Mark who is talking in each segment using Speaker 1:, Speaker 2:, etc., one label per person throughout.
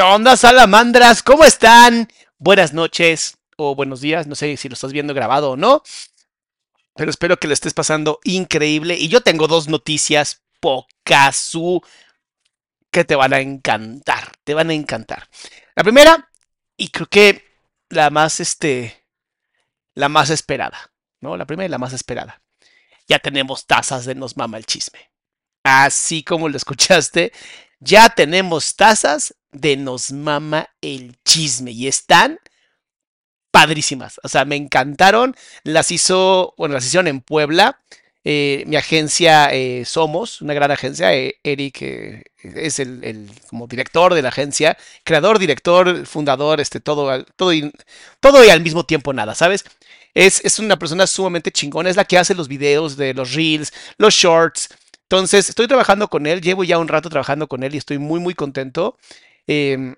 Speaker 1: ¿Qué onda, salamandras? ¿Cómo están? Buenas noches o buenos días. No sé si lo estás viendo grabado o no. Pero espero que lo estés pasando increíble. Y yo tengo dos noticias Pokazu que te van a encantar. Te van a encantar. La primera, y creo que la más, este, la más esperada. ¿No? La primera y la más esperada. Ya tenemos tazas de Nos Mama el Chisme. Así como lo escuchaste, ya tenemos tazas de Nos Mama el Chisme y están padrísimas. O sea, me encantaron. Las hizo, bueno, las hicieron en Puebla. Eh, mi agencia eh, Somos, una gran agencia. Eh, Eric es el, el, como director de la agencia, creador, director, fundador, este, todo, todo, y, todo y al mismo tiempo nada, ¿sabes? Es, es una persona sumamente chingona, es la que hace los videos de los reels, los shorts. Entonces, estoy trabajando con él, llevo ya un rato trabajando con él y estoy muy, muy contento. Eh,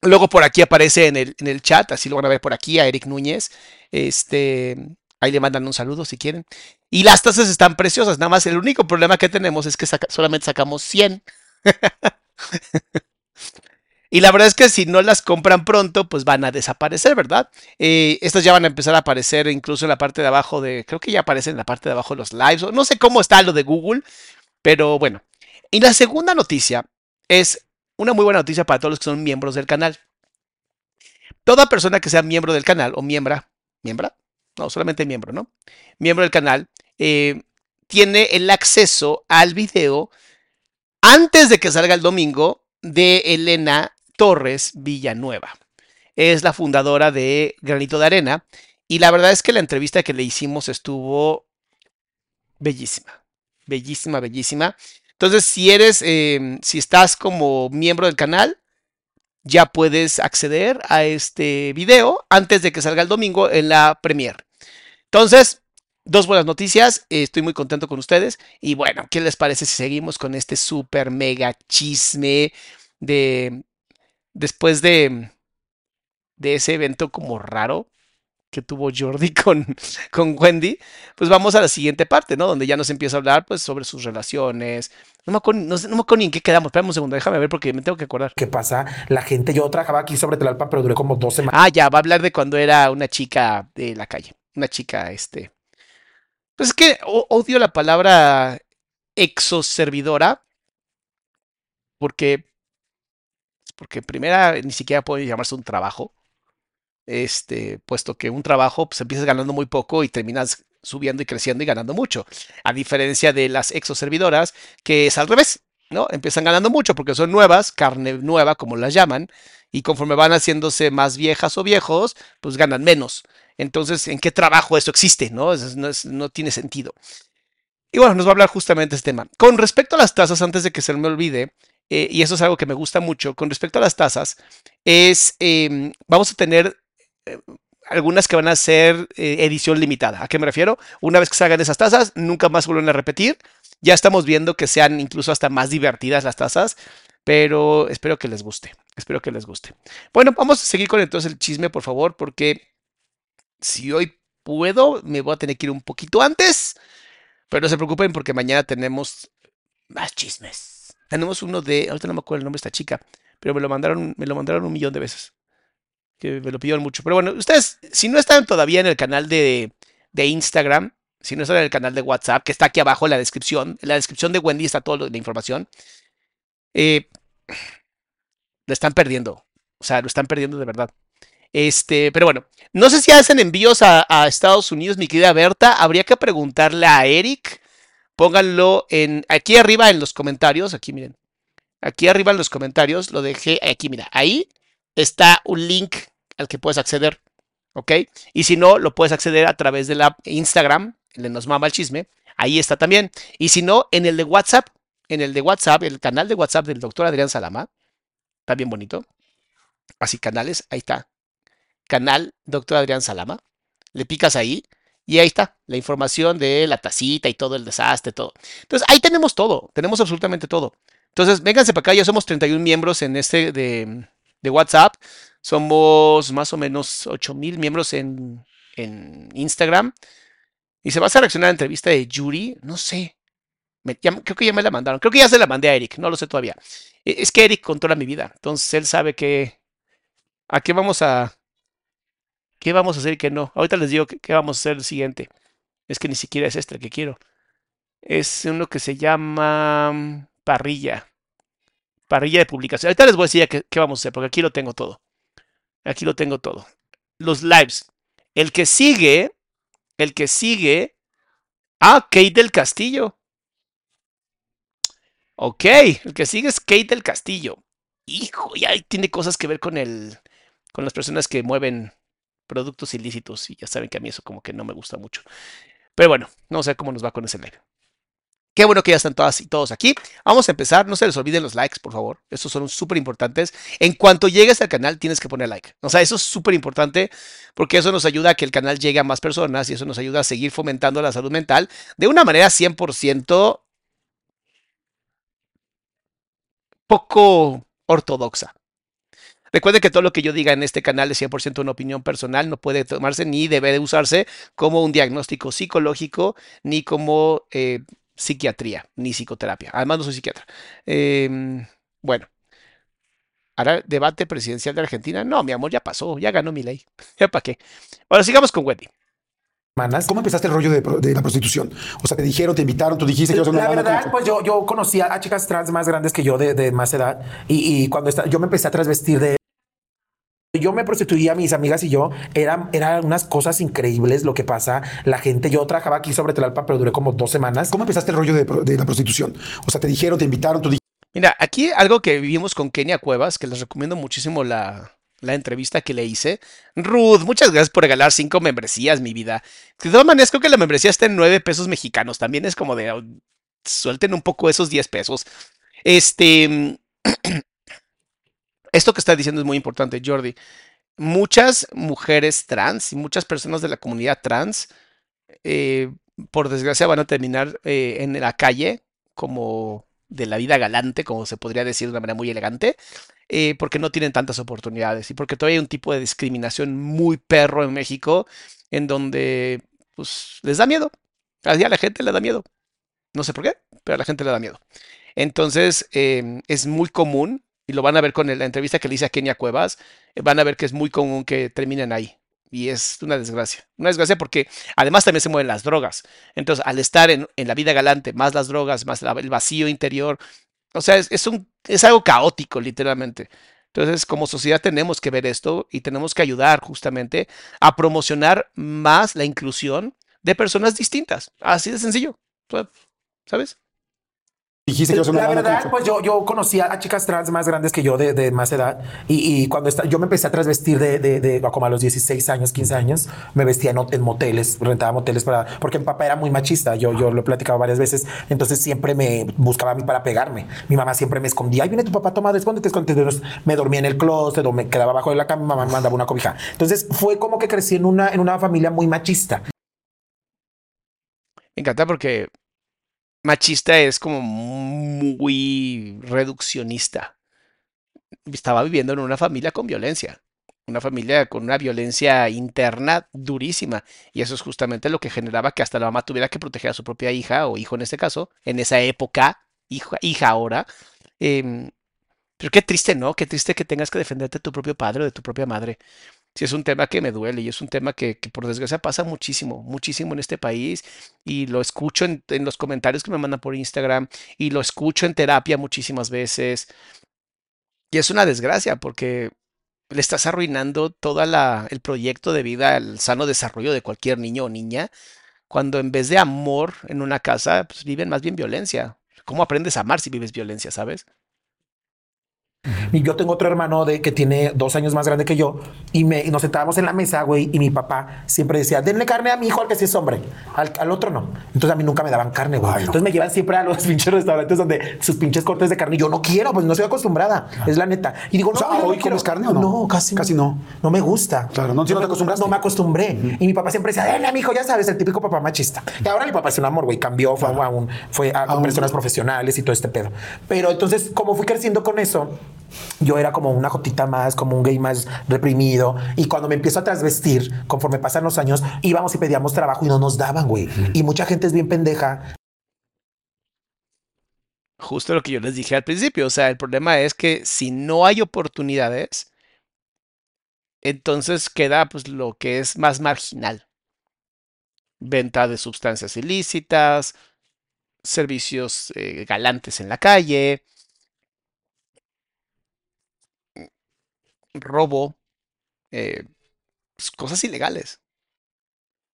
Speaker 1: luego por aquí aparece en el, en el, chat, así lo van a ver por aquí a Eric Núñez. Este, ahí le mandan un saludo si quieren. Y las tazas están preciosas, nada más el único problema que tenemos es que saca, solamente sacamos 100. y la verdad es que si no las compran pronto, pues van a desaparecer, ¿verdad? Eh, estas ya van a empezar a aparecer incluso en la parte de abajo de, creo que ya aparecen en la parte de abajo de los lives, no sé cómo está lo de Google, pero bueno. Y la segunda noticia es una muy buena noticia para todos los que son miembros del canal. Toda persona que sea miembro del canal o miembra, miembra, no, solamente miembro, ¿no? Miembro del canal, eh, tiene el acceso al video antes de que salga el domingo de Elena Torres Villanueva. Es la fundadora de Granito de Arena y la verdad es que la entrevista que le hicimos estuvo bellísima, bellísima, bellísima. Entonces, si eres, eh, si estás como miembro del canal, ya puedes acceder a este video antes de que salga el domingo en la premiere. Entonces, dos buenas noticias. Estoy muy contento con ustedes. Y bueno, ¿qué les parece si seguimos con este super mega chisme de después de de ese evento como raro que tuvo Jordi con, con Wendy, pues vamos a la siguiente parte, ¿no? Donde ya nos empieza a hablar pues sobre sus relaciones. No me acuerdo, no, no me acuerdo ni en qué quedamos. Espérame un segundo, déjame ver porque me tengo que acordar.
Speaker 2: ¿Qué pasa? La gente, yo trabajaba aquí sobre Tlalpan, pero duré como dos semanas.
Speaker 1: Ah, ya, va a hablar de cuando era una chica de la calle. Una chica, este. Pues es que odio la palabra exoservidora. Porque. Porque primera ni siquiera puede llamarse un trabajo. Este, puesto que un trabajo, pues empiezas ganando muy poco y terminas subiendo y creciendo y ganando mucho. A diferencia de las exoservidoras, que es al revés, ¿no? Empiezan ganando mucho porque son nuevas, carne nueva, como las llaman, y conforme van haciéndose más viejas o viejos, pues ganan menos. Entonces, ¿en qué trabajo eso existe? ¿No? No, es- no tiene sentido. Y bueno, nos va a hablar justamente este tema. Con respecto a las tasas, antes de que se me olvide, eh, y eso es algo que me gusta mucho, con respecto a las tasas, es, em, vamos a tener eh, algunas que van a ser eh, edición limitada. ¿A qué me refiero? Una vez que salgan esas tazas, nunca más vuelven a repetir. Ya estamos viendo que sean incluso hasta más divertidas las tazas, pero espero que les guste. Espero que les guste. Bueno, vamos a seguir con entonces el chisme, por favor, porque si hoy puedo, me voy a tener que ir un poquito antes, pero no se preocupen porque mañana tenemos más chismes. Tenemos uno de, ahorita no me acuerdo el nombre de esta chica, pero me lo mandaron, me lo mandaron un millón de veces que me lo pidieron mucho. Pero bueno, ustedes, si no están todavía en el canal de, de Instagram, si no están en el canal de WhatsApp, que está aquí abajo en la descripción, en la descripción de Wendy está toda la información, eh, lo están perdiendo. O sea, lo están perdiendo de verdad. Este, pero bueno, no sé si hacen envíos a, a Estados Unidos, mi querida Berta. Habría que preguntarle a Eric. Pónganlo en aquí arriba en los comentarios. Aquí miren. Aquí arriba en los comentarios lo dejé. Aquí, mira. Ahí está un link al que puedes acceder. ¿Ok? Y si no, lo puedes acceder a través de la Instagram, el de Nos Mama el Chisme. Ahí está también. Y si no, en el de WhatsApp, en el de WhatsApp, el canal de WhatsApp del doctor Adrián Salama. Está bien bonito. Así, canales, ahí está. Canal doctor Adrián Salama. Le picas ahí y ahí está la información de la tacita y todo el desastre, todo. Entonces, ahí tenemos todo. Tenemos absolutamente todo. Entonces, vénganse para acá. Ya somos 31 miembros en este de, de WhatsApp. Somos más o menos 8000 miembros en, en Instagram. Y se va a reaccionar a la entrevista de Yuri. No sé. Me- creo que ya me la mandaron. Creo que ya se la mandé a Eric. No lo sé todavía. E- Es que Eric controla mi vida. Entonces él sabe que. ¿A qué vamos a. ¿Qué vamos a hacer y qué no? Ahorita les digo qué, vamos a hacer el siguiente. Es que ni siquiera es este el que quiero. Es uno que se llama mm, parrilla. Parrilla de publicación. Ahorita les voy a decir qué, qué vamos a hacer, porque aquí lo tengo todo. Aquí lo tengo todo. Los lives. El que sigue. El que sigue. Ah, Kate del Castillo. Ok, el que sigue es Kate del Castillo. Hijo, ya tiene cosas que ver con el. con las personas que mueven productos ilícitos. Y ya saben que a mí eso como que no me gusta mucho. Pero bueno, no sé cómo nos va con ese live. Qué bueno que ya están todas y todos aquí. Vamos a empezar. No se les olviden los likes, por favor. Estos son súper importantes. En cuanto llegues al canal, tienes que poner like. O sea, eso es súper importante porque eso nos ayuda a que el canal llegue a más personas y eso nos ayuda a seguir fomentando la salud mental de una manera 100% poco ortodoxa. Recuerde que todo lo que yo diga en este canal es 100% una opinión personal, no puede tomarse ni debe de usarse como un diagnóstico psicológico, ni como eh, psiquiatría, ni psicoterapia. Además, no soy psiquiatra. Eh, bueno, ¿hará debate presidencial de Argentina? No, mi amor, ya pasó, ya ganó mi ley. ¿Ya para qué? Bueno, sigamos con Wendy.
Speaker 3: ¿Cómo empezaste el rollo de, la prostitución? O sea, te dijeron, te invitaron, tú dijiste que
Speaker 2: La verdad,
Speaker 3: ¿cómo
Speaker 2: pues yo, yo conocía a chicas trans más grandes que yo de, de más edad y, y cuando yo me empecé a transvestir de yo me prostituía, mis amigas y yo, eran, eran unas cosas increíbles lo que pasa. La gente, yo trabajaba aquí sobre Tlalpan, pero duré como dos semanas.
Speaker 3: ¿Cómo empezaste el rollo de, la prostitución? O sea, te dijeron, te invitaron, tú dijiste
Speaker 1: Mira, aquí algo que vivimos con Kenia Cuevas, que les recomiendo muchísimo la, la entrevista que le hice. Ruth, muchas gracias por regalar cinco membresías, mi vida. De todas maneras, creo que la membresía está en nueve pesos mexicanos. También es como de, oh, suelten un poco esos 10 pesos. Este, esto que está diciendo es muy importante, Jordi. Muchas mujeres trans y muchas personas de la comunidad trans, eh, por desgracia, van a terminar eh, en la calle como de la vida galante, como se podría decir de una manera muy elegante, eh, porque no tienen tantas oportunidades y porque todavía hay un tipo de discriminación muy perro en México en donde pues les da miedo. A la gente le da miedo. No sé por qué, pero a la gente le da miedo. Entonces, es muy común, y lo van a ver con la entrevista que le hice a Kenia Cuevas, eh, van a ver que es muy común que terminen ahí. Y es una desgracia. Una desgracia porque además también se mueven las drogas. Entonces, al estar en, la vida galante, más las drogas, más el vacío interior, o sea, es, un, es algo caótico, literalmente. Entonces, como sociedad tenemos que ver esto y tenemos que ayudar justamente a promocionar más la inclusión de personas distintas. Así de sencillo. ¿Sabes?
Speaker 2: Dijiste que la verdad, pues yo, yo conocía a chicas trans más grandes que yo de, de más edad y, y cuando está, yo me empecé a transvestir de, de, de, como a los 16 años, 15 años, me vestía en, moteles, rentaba moteles para, porque mi papá era muy machista, yo, yo lo he platicado varias veces, entonces siempre me buscaba a mí para pegarme. Mi mamá siempre me escondía, ahí viene tu papá, toma, escóndete, escóndete. Me dormía en el closet o me quedaba abajo de la cama, mi mamá me mandaba una cobija. Entonces fue como que crecí en una, en una familia muy machista.
Speaker 1: Me encanta porque machista es como muy reduccionista. Estaba viviendo en una familia con violencia, una familia con una violencia interna durísima. Y eso es justamente lo que generaba que hasta la mamá tuviera que proteger a su propia hija o hijo en este caso, en esa época, hija, hija ahora. Em, pero qué triste, ¿no? Qué triste que tengas que defenderte de tu propio padre o de tu propia madre sí es un tema que me duele y es un tema que, por desgracia pasa muchísimo, muchísimo en este país y lo escucho en, los comentarios que me mandan por Instagram y lo escucho en terapia muchísimas veces. Y es una desgracia porque le estás arruinando todo el proyecto de vida, el sano desarrollo de cualquier niño o niña, cuando en vez de amor en una casa, pues viven más bien violencia. ¿Cómo aprendes a amar si vives violencia, sabes?
Speaker 2: Y yo tengo otro hermano de que tiene dos años más grande que yo y, me, nos sentábamos en la mesa, güey, y mi papá siempre decía, denle carne a mi hijo al que sí es hombre, al, otro no. Entonces a mí nunca me daban carne, güey. Entonces me llevan siempre a los pinches restaurantes donde sus pinches cortes de carne. Y yo no quiero, pues no estoy acostumbrada, es la neta. Y digo, no,
Speaker 3: ¿hoy comes carne o no?
Speaker 2: No, casi,
Speaker 3: casi no.
Speaker 2: No me gusta.
Speaker 3: Claro, no, si no te acostumbras.
Speaker 2: No me acostumbré. Y mi papá siempre decía, denle a mi hijo, ya sabes, el típico papá machista. Y ahora mi papá es un amor, güey, cambió, fue, a, un, fue a, con personas profesionales y todo este pedo. Pero entonces, como fui creciendo con eso, yo era como una jotita más, como un gay más reprimido. Y cuando me empiezo a trasvestir, conforme pasan los años, íbamos y pedíamos trabajo y no nos daban, güey. Y mucha gente es bien pendeja.
Speaker 1: Justo lo que yo les dije al principio. O sea, el problema es que si no hay oportunidades, entonces queda pues lo que es más marginal. Venta de sustancias ilícitas, servicios eh, galantes en la calle, robo, eh, pues, cosas ilegales.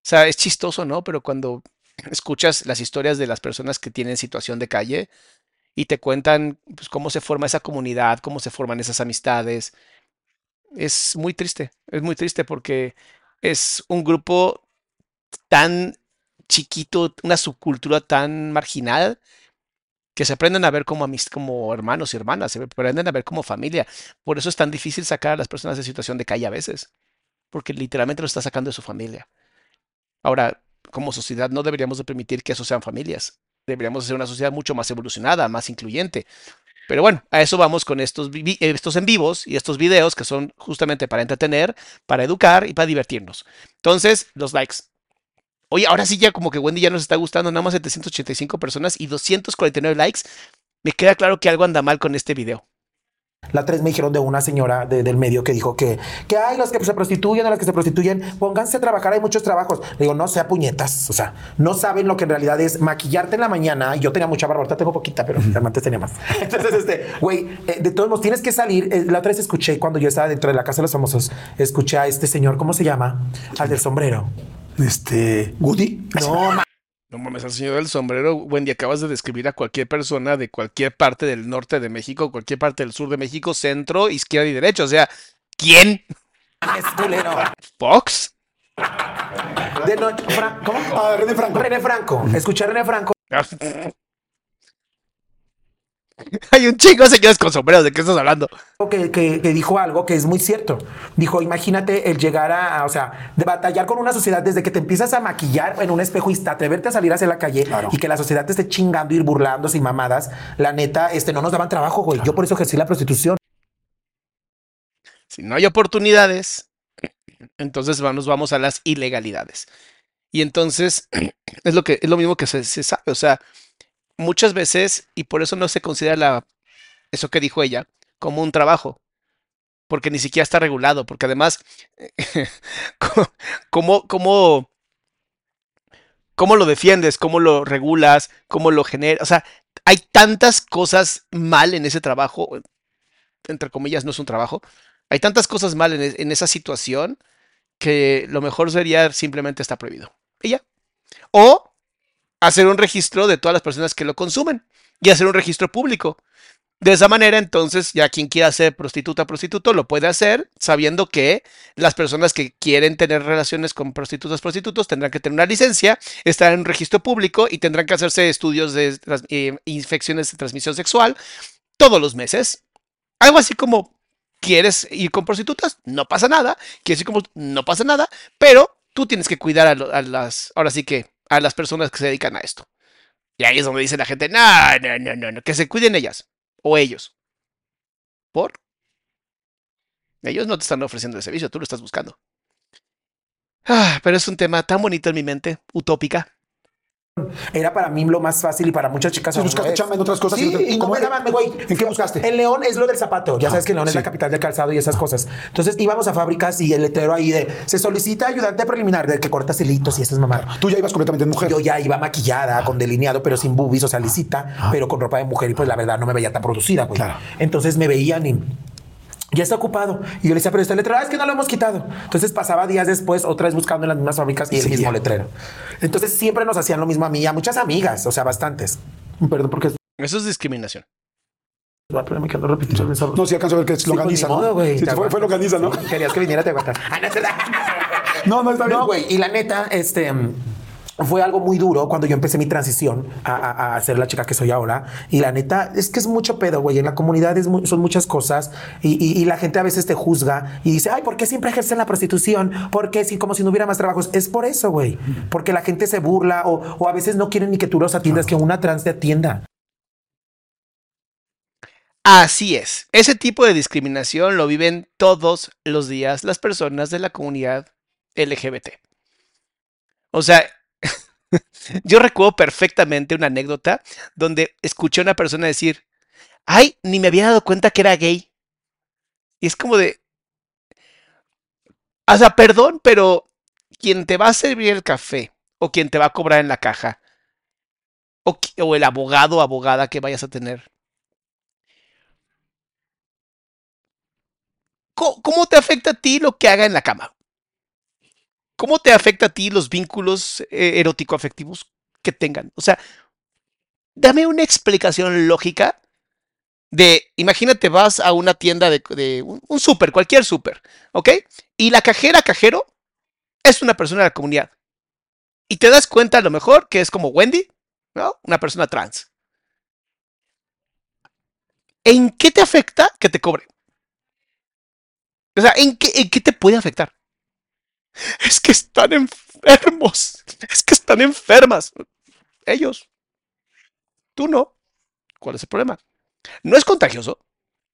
Speaker 1: O sea, es chistoso, ¿no? Pero cuando escuchas las historias de las personas que tienen situación de calle y te cuentan pues, cómo se forma esa comunidad, cómo se forman esas amistades, es muy triste, es muy triste porque es un grupo tan chiquito, una subcultura tan marginal que se aprenden a ver como, como hermanos y hermanas, se aprenden a ver como familia. Por eso es tan difícil sacar a las personas de situación de calle a veces, porque literalmente lo está sacando de su familia. Ahora, como sociedad no deberíamos de permitir que eso sean familias. Deberíamos ser una sociedad mucho más evolucionada, más incluyente. Pero bueno, a eso vamos con estos, estos en vivos y estos videos que son justamente para entretener, para educar y para divertirnos. Entonces, los likes. Oye, ahora sí ya como que Wendy ya nos está gustando, nada más 785 personas y 249 likes. Me queda claro que algo anda mal con este video.
Speaker 2: La tres me dijeron de una señora del medio que dijo que, que hay los que se prostituyen, a los que se prostituyen, pónganse a trabajar, hay muchos trabajos. Le digo, no sea puñetas, o sea, no saben lo que en realidad es maquillarte en la mañana. Y yo tenía mucha barba, ahorita tengo poquita, pero antes tenía más. Entonces, este, güey, eh, de todos modos tienes que salir. Eh, la otra vez escuché cuando yo estaba dentro de la casa de los famosos, escuché a este señor, ¿cómo se llama? Al del sombrero.
Speaker 3: Este, Woody.
Speaker 2: No,
Speaker 1: no mames, al señor del sombrero, Wendy, acabas de describir a cualquier persona de cualquier parte del norte de México, cualquier parte del sur de México, centro, izquierda y derecha. O sea, ¿quién?
Speaker 2: Es culero.
Speaker 1: ¿Fox?
Speaker 2: De noche, ¿Cómo?
Speaker 3: Ah, René Franco.
Speaker 2: René Franco. Escuché a René Franco.
Speaker 1: Hay un chico, señores, con sombreros. ¿De qué estás hablando?
Speaker 2: Que, que, dijo algo que es muy cierto. Dijo, imagínate el llegar a, o sea, de batallar con una sociedad desde que te empiezas a maquillar en un espejo y atreverte a salir hacia la calle y que la sociedad te esté chingando, ir burlándose y mamadas. La neta, este, no nos daban trabajo, güey. Yo por eso ejercí la prostitución.
Speaker 1: Si no hay oportunidades, entonces nos vamos a las ilegalidades. Y entonces es lo que es lo mismo que se, se sabe. O sea, muchas veces, y por eso no se considera la, eso que dijo ella, como un trabajo. Porque ni siquiera está regulado. Porque además, ¿cómo, cómo, cómo lo defiendes? ¿Cómo lo regulas? ¿Cómo lo generas? O sea, hay tantas cosas mal en ese trabajo. Entre comillas, no es un trabajo. Hay tantas cosas mal en, e- esa situación que lo mejor sería simplemente está prohibido. Y ya. O hacer un registro de todas las personas que lo consumen y hacer un registro público. De esa manera, entonces, ya quien quiera ser prostituta, prostituto, lo puede hacer sabiendo que las personas que quieren tener relaciones con prostitutas, prostitutos tendrán que tener una licencia, estar en un registro público y tendrán que hacerse estudios de eh, infecciones de transmisión sexual todos los meses. Algo así como, ¿quieres ir con prostitutas? No pasa nada. ¿Quieres ir con No pasa nada. Pero tú tienes que cuidar a, a las, ahora sí que, a las personas que se dedican a esto. Y ahí es donde dice la gente, no, no, no, no, no, que se cuiden ellas o ellos. ¿Por? Ellos no te están ofreciendo el servicio, tú lo estás buscando. Ah, pero es un tema tan bonito en mi mente, utópica.
Speaker 2: Era para mí lo más fácil y para muchas chicas. Aún
Speaker 3: buscaste chamba en otras cosas y
Speaker 2: Sí,
Speaker 3: te-
Speaker 2: y no güey.
Speaker 3: ¿En qué buscaste?
Speaker 2: En León es lo del zapato. Ya
Speaker 3: Ah,
Speaker 2: sabes que León es la capital del calzado y esas cosas. Entonces íbamos a fábricas y el letrero ahí de se solicita ayudante preliminar de que cortas hilitos y estas mamadas.
Speaker 3: Tú ya ibas completamente mujer.
Speaker 2: Yo ya iba maquillada, con delineado, pero sin boobies, o sea, lisita, pero con ropa de mujer y pues la verdad no me veía tan producida, güey.
Speaker 3: Claro.
Speaker 2: Entonces me veían y ya está ocupado. Y yo le decía, pero este letrero, "Ah, es que no lo hemos quitado. Entonces pasaba días después, otra vez buscando en las mismas fábricas y el
Speaker 3: Sí,
Speaker 2: mismo
Speaker 3: ya.
Speaker 2: letrero. Entonces siempre nos hacían lo mismo a mí y a muchas amigas, o sea, bastantes. Perdón, porque
Speaker 1: Eso es discriminación.
Speaker 2: me quedo repitiendo el mensaje.
Speaker 3: No, sí alcanzo a ver que es
Speaker 2: Sí, pues,
Speaker 3: ¿no?
Speaker 2: güey,
Speaker 3: Sí,
Speaker 2: te
Speaker 3: fue, fue longaniza, ¿no?
Speaker 2: Querías que viniera, te aguantas. Ah, no,
Speaker 3: No, no, está bien.
Speaker 2: No, güey. Y la neta, este fue algo muy duro cuando yo empecé mi transición a, a- ser la chica que soy ahora. Y la neta es que es mucho pedo, güey. En la comunidad es son muchas cosas y, y- y la gente a veces te juzga y dice, ay, ¿por qué siempre ejercen la prostitución? Porque si como si no hubiera más trabajos. Es por eso, güey. Porque la gente se burla o, o a veces no quieren ni que tú los atiendas, que una trans te atienda.
Speaker 1: Así es. Ese tipo de discriminación lo viven todos los días las personas de la comunidad LGBT. O sea, yo recuerdo perfectamente una anécdota donde escuché a una persona decir, ay, ni me había dado cuenta que era gay. Y es como de, o sea, perdón, pero quien te va a servir el café o quien te va a cobrar en la caja o, el abogado o abogada que vayas a tener ¿Cómo, cómo te afecta a ti lo que haga en la cama? ¿Cómo te afecta a ti los vínculos eh, erótico-afectivos que tengan? O sea, dame una explicación lógica de, imagínate, vas a una tienda de, un, un súper, cualquier súper, ¿ok? Y la cajera, cajero, es una persona de la comunidad. Y te das cuenta a lo mejor que es como Wendy, ¿no? Una persona trans. ¿En qué te afecta que te cobre? O sea, ¿en qué, ¿en qué te puede afectar? Es que están enfermos. Es que están enfermas. Ellos. Tú no. ¿Cuál es el problema? No es contagioso.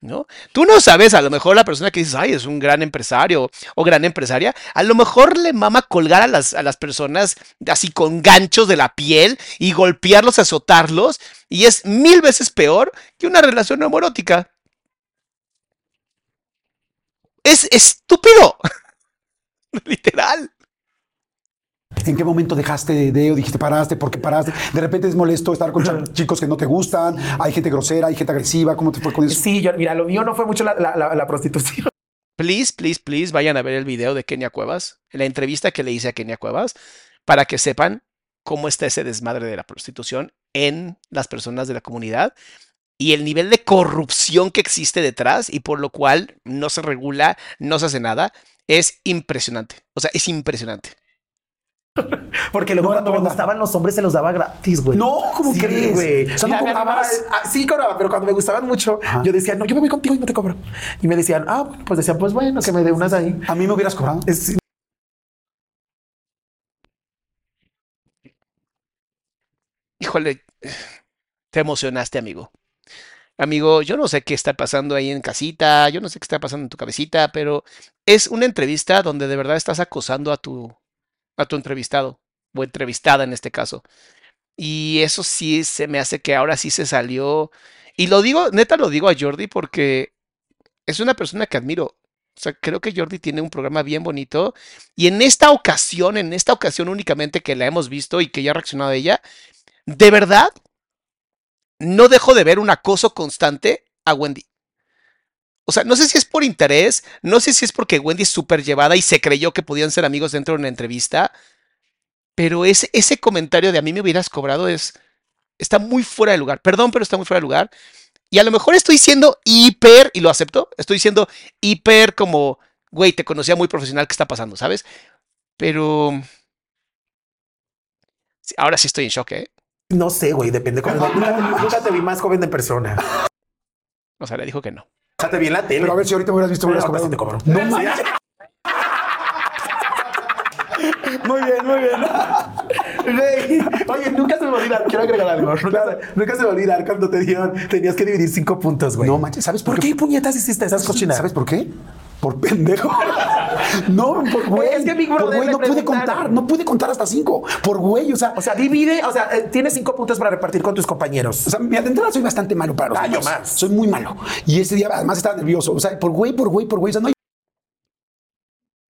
Speaker 1: ¿No? Tú no sabes, a lo mejor la persona que dices, ay, es un gran empresario o gran empresaria, a lo mejor le mama colgar a las, a las personas así con ganchos de la piel y golpearlos, azotarlos, y es mil veces peor que una relación homoerótica. Es estúpido. Literal.
Speaker 3: ¿En qué momento dejaste de, de o dijiste paraste? ¿Por qué paraste? De repente es molesto estar con chicos que no te gustan, hay gente grosera, hay gente agresiva, ¿cómo te fue con eso?
Speaker 2: Sí, yo, mira, lo mío no fue mucho la, la- la- la prostitución.
Speaker 1: Please, please, please, vayan a ver el video de Kenia Cuevas, la entrevista que le hice a Kenia Cuevas, para que sepan cómo está ese desmadre de la prostitución en las personas de la comunidad y el nivel de corrupción que existe detrás y por lo cual no se regula, no se hace nada, es impresionante. O sea, es impresionante.
Speaker 2: Porque luego
Speaker 3: No,
Speaker 2: cuando
Speaker 3: no,
Speaker 2: me
Speaker 3: no.
Speaker 2: gustaban los hombres se los daba gratis, güey.
Speaker 3: No, ¿cómo
Speaker 2: Sí,
Speaker 3: crees?
Speaker 2: güey.
Speaker 3: O sea,
Speaker 2: amaba- ah, sí, cobraba, pero cuando me gustaban mucho,
Speaker 3: Ajá.
Speaker 2: yo decía, no, yo me voy contigo y no te cobro. Y me decían, ah, pues decían, pues bueno, que me dé unas ahí.
Speaker 3: A mí me hubieras cobrado.
Speaker 2: Es-
Speaker 1: Híjole, te emocionaste, amigo. Amigo, yo no sé qué está pasando ahí en casita, yo no sé qué está pasando en tu cabecita, pero es una entrevista donde de verdad estás acosando a tu, a tu entrevistado o entrevistada en este caso. Y eso sí se me hace que ahora sí se salió. Y lo digo, neta lo digo a Jordi porque es una persona que admiro. O sea, creo que Jordi tiene un programa bien bonito. Y en esta ocasión, en esta ocasión únicamente que la hemos visto y que ya ha reaccionado a ella, de verdad, no dejo de ver un acoso constante a Wendy. O sea, no sé si es por interés, no sé si es porque Wendy es súper llevada y se creyó que podían ser amigos dentro de una entrevista, pero ese, comentario de a mí me hubieras cobrado es, está muy fuera de lugar. Perdón, pero está muy fuera de lugar. Y a lo mejor estoy siendo hiper, y lo acepto, estoy siendo hiper como, güey, te conocía muy profesional, ¿qué está pasando? ¿Sabes? Pero... Ahora sí estoy en shock, ¿eh?
Speaker 2: No sé, güey, depende cómo. Nunca te vi más joven de persona.
Speaker 1: O sea, le dijo que no.
Speaker 2: O sea, te vi en la tele.
Speaker 3: Pero a ver si ahorita me hubieras visto, me hubieras cobrado.
Speaker 2: cobro.
Speaker 3: No manches. Muy bien, muy bien.
Speaker 2: Güey, Oye, nunca se me va a olvidar. Quiero agregar algo. Nunca, nunca se me va a olvidar cuando te dieron, tenías que dividir cinco puntos, güey.
Speaker 3: No manches, ¿sabes por,
Speaker 2: ¿Por qué puñetas hiciste esas cochinadas?
Speaker 3: ¿Sabes por qué? Por pendejo. No, por güey.
Speaker 2: Es que Big
Speaker 3: por
Speaker 2: Brother
Speaker 3: güey
Speaker 2: me
Speaker 3: no pude contar, no pude contar hasta cinco. Por güey, o sea,
Speaker 2: O sea, divide, o sea, eh, tienes cinco puntos para repartir con tus compañeros.
Speaker 3: O sea, mi entrada soy bastante malo para los
Speaker 2: Ah, yo más.
Speaker 3: Soy muy malo. Y ese día además estaba nervioso. O sea, por güey, por güey, por güey. O sea, no hay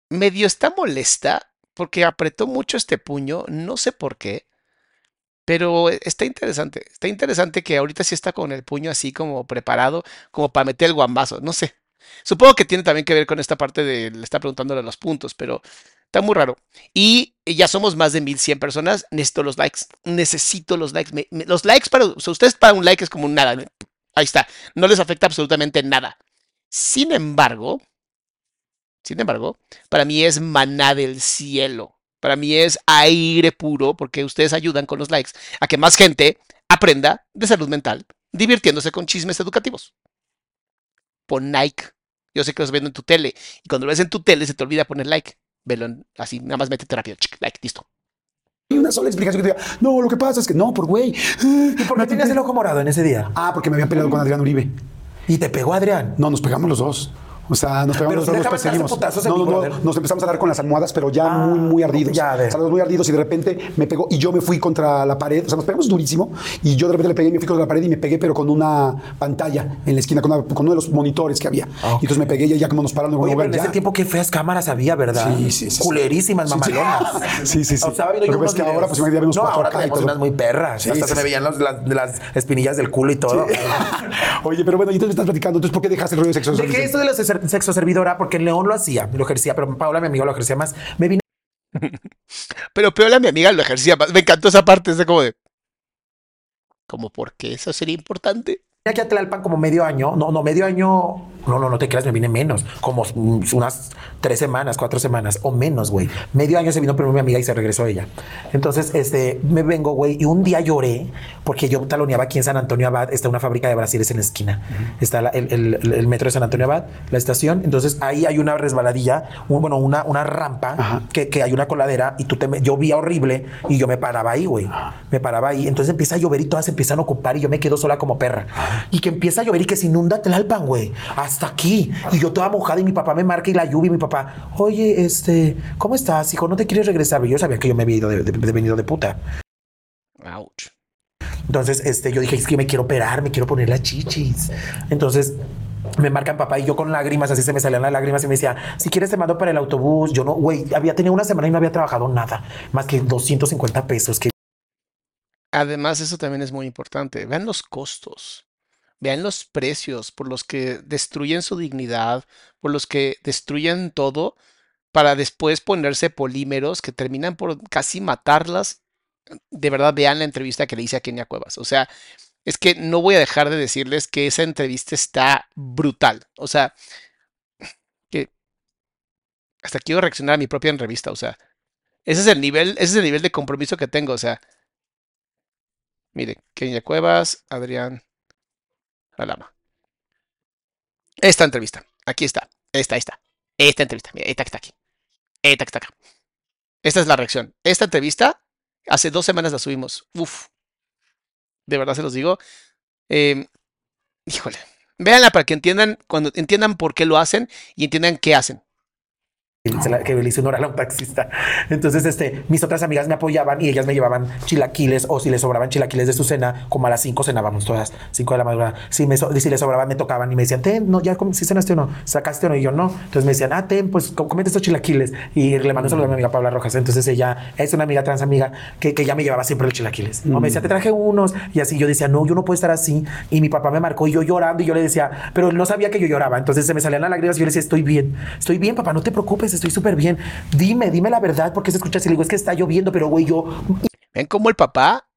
Speaker 1: medio está molesta porque apretó mucho este puño, no sé por qué, pero está interesante. Está interesante que ahorita sí está con el puño así como preparado, como para meter el guambazo, no sé. Supongo que tiene también que ver con esta parte de le está preguntándole los puntos, pero está muy raro. Y ya somos más de 1100 personas. Necesito los likes. Necesito los likes. Los likes para ustedes para un like es como nada. Ahí está. No les afecta absolutamente nada. Sin embargo, sin embargo, para mí es maná del cielo. Para mí es aire puro porque ustedes ayudan con los likes a que más gente aprenda de salud mental divirtiéndose con chismes educativos. Pon like. Yo sé que los viendo en tu tele y cuando lo ves en tu tele se te olvida poner like. Velo en- así, nada más métete rápido. chic, like, listo.
Speaker 3: una sola explicación que te diga, no, lo que pasa es que no, por güey.
Speaker 2: ¿Y por qué tenías el ojo morado en ese día?
Speaker 3: Ah, porque me había peleado con Adrián Uribe.
Speaker 2: Y te pegó Adrián.
Speaker 3: No, nos pegamos los dos. O sea, nos pegamos
Speaker 2: Pero
Speaker 3: los No, no, no, nos empezamos a dar con las almohadas, pero ya
Speaker 2: Ah,
Speaker 3: muy, muy ardidos.
Speaker 2: ya, a ver.
Speaker 3: O sea, muy ardidos y de repente me pegó y yo me fui contra la pared. O sea, nos pegamos durísimo y yo de repente le pegué y me fui contra la pared y me pegué, pero con una pantalla en la esquina, con, una- con uno de los monitores que había.
Speaker 2: Ah.
Speaker 3: Y entonces me pegué y ella como nos pararon en
Speaker 2: Oye, pero en
Speaker 3: lugar,
Speaker 2: ese
Speaker 3: ya.
Speaker 2: tiempo qué feas cámaras había, ¿verdad?
Speaker 3: Sí, sí, sí.
Speaker 2: Culerísimas, mamalonas.
Speaker 3: Sí, sí, sí.
Speaker 2: O sea, viendo
Speaker 3: Lo
Speaker 2: yo
Speaker 3: que ahora, pues, imagínate, vemos
Speaker 2: No,
Speaker 3: 4K
Speaker 2: ahora tenemos unas muy perras.
Speaker 3: Sí,
Speaker 2: Hasta se me veían las, las espinillas del culo y todo.
Speaker 3: Oye, pero bueno, y entonces me estás platicando. Entonces, ¿por qué dejaste el rollo de sexo?
Speaker 2: Dejé esto de la ser- sexo servidora porque León lo hacía, lo ejercía, pero Paula, mi amiga, lo ejercía más. Me vine
Speaker 1: Pero peor a mi amiga lo ejercía más. Me encantó esa parte. Es de como de. ¿Cómo por qué eso sería importante?
Speaker 2: aquí a Tlalpan como medio año. No, no, medio año. No, no, no te creas, me vine menos. Como unas tres semanas, cuatro semanas o menos, güey. Medio año se vino primero mi amiga y se regresó ella. Entonces, este, me vengo, güey, y un día lloré porque yo taloneaba aquí en San Antonio Abad. Está una fábrica de brasiles en la esquina. Está la- el, el- el metro de San Antonio Abad, la estación. Entonces, ahí hay una resbaladilla, un- bueno, una, una rampa que, que hay una coladera y tú te yo vi horrible y yo me paraba ahí, güey. Me paraba ahí. Entonces empieza a llover y todas se empiezan a ocupar y yo me quedo sola como perra. Y que empieza a llover y que se inunda Tlalpan, güey. Hasta aquí. Y yo toda mojada y mi papá me marca y la lluvia y mi papá, oye, este, ¿cómo estás, hijo? ¿No te quieres regresar? Y yo sabía que yo me había ido de, de- de- venido de puta.
Speaker 1: Ouch.
Speaker 2: Entonces, este, yo dije, es que me quiero operar, me quiero poner las chichis. Entonces, me marcan papá y yo con lágrimas, así se me salían las lágrimas y me decía, si quieres te mando para el autobús. Yo no, güey, había tenido una semana y no había trabajado nada, más que 250 pesos. Que
Speaker 1: Además, eso también es muy importante. Vean los costos. Vean los precios por los que destruyen su dignidad, por los que destruyen todo, para después ponerse polímeros que terminan por casi matarlas. De verdad, vean la entrevista que le hice a Kenia Cuevas. O sea, es que no voy a dejar de decirles que esa entrevista está brutal. O sea, que hasta quiero reaccionar a mi propia entrevista. O sea, ese es el nivel, ese es el nivel de compromiso que tengo. O sea, Miren, Kenia Cuevas, Adrián Alama. Esta entrevista. Aquí está. Esta, esta. Esta entrevista. Mira, esta que está aquí. Esta que está acá. Esta es la reacción. Esta entrevista, hace dos semanas la subimos. Uf. De verdad se los digo. Eh, híjole, véanla para que entiendan, cuando entiendan por qué lo hacen y entiendan qué hacen.
Speaker 2: Se la- que le hice un oral a un taxista. Entonces, este, mis otras amigas me apoyaban y ellas me llevaban chilaquiles o si les sobraban chilaquiles de su cena, como a las 5 cenábamos todas, 5 de la madrugada. Si, me, si les sobraban, me tocaban y me decían, ten, no, ya si cenaste o no, sacaste o no, y yo no. Entonces me decían, ah, ten, pues com- comete estos chilaquiles. Y le mando un saludo a mi amiga Paula Rojas. Entonces ella es una amiga trans amiga que, que ya me llevaba siempre los chilaquiles. O me decía, te traje unos. Y así yo decía, no, yo no puedo estar así. Y mi papá me marcó y yo llorando y yo le decía, pero él no sabía que yo lloraba. Entonces se me salían las lágrimas y yo le decía, estoy bien, estoy bien, papá, no te preocupes, estoy súper bien. Dime, dime la verdad, porque se escucha así. Le digo, es que está lloviendo, pero güey, yo
Speaker 1: Ven cómo el papá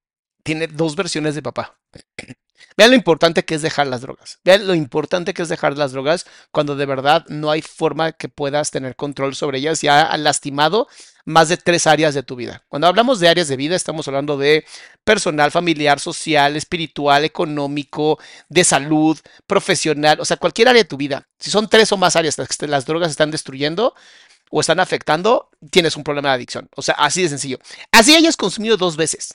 Speaker 1: tiene dos versiones de papá. Vean lo importante que es dejar las drogas. Vean lo importante que es dejar las drogas cuando de verdad no hay forma que puedas tener control sobre ellas y ha lastimado más de tres áreas de tu vida. Cuando hablamos de áreas de vida, estamos hablando de personal, familiar, social, espiritual, económico, de salud, profesional, o sea, cualquier área de tu vida. Si son tres o más áreas las que las drogas están destruyendo o están afectando, tienes un problema de adicción. O sea, así de sencillo. Así hayas consumido dos veces.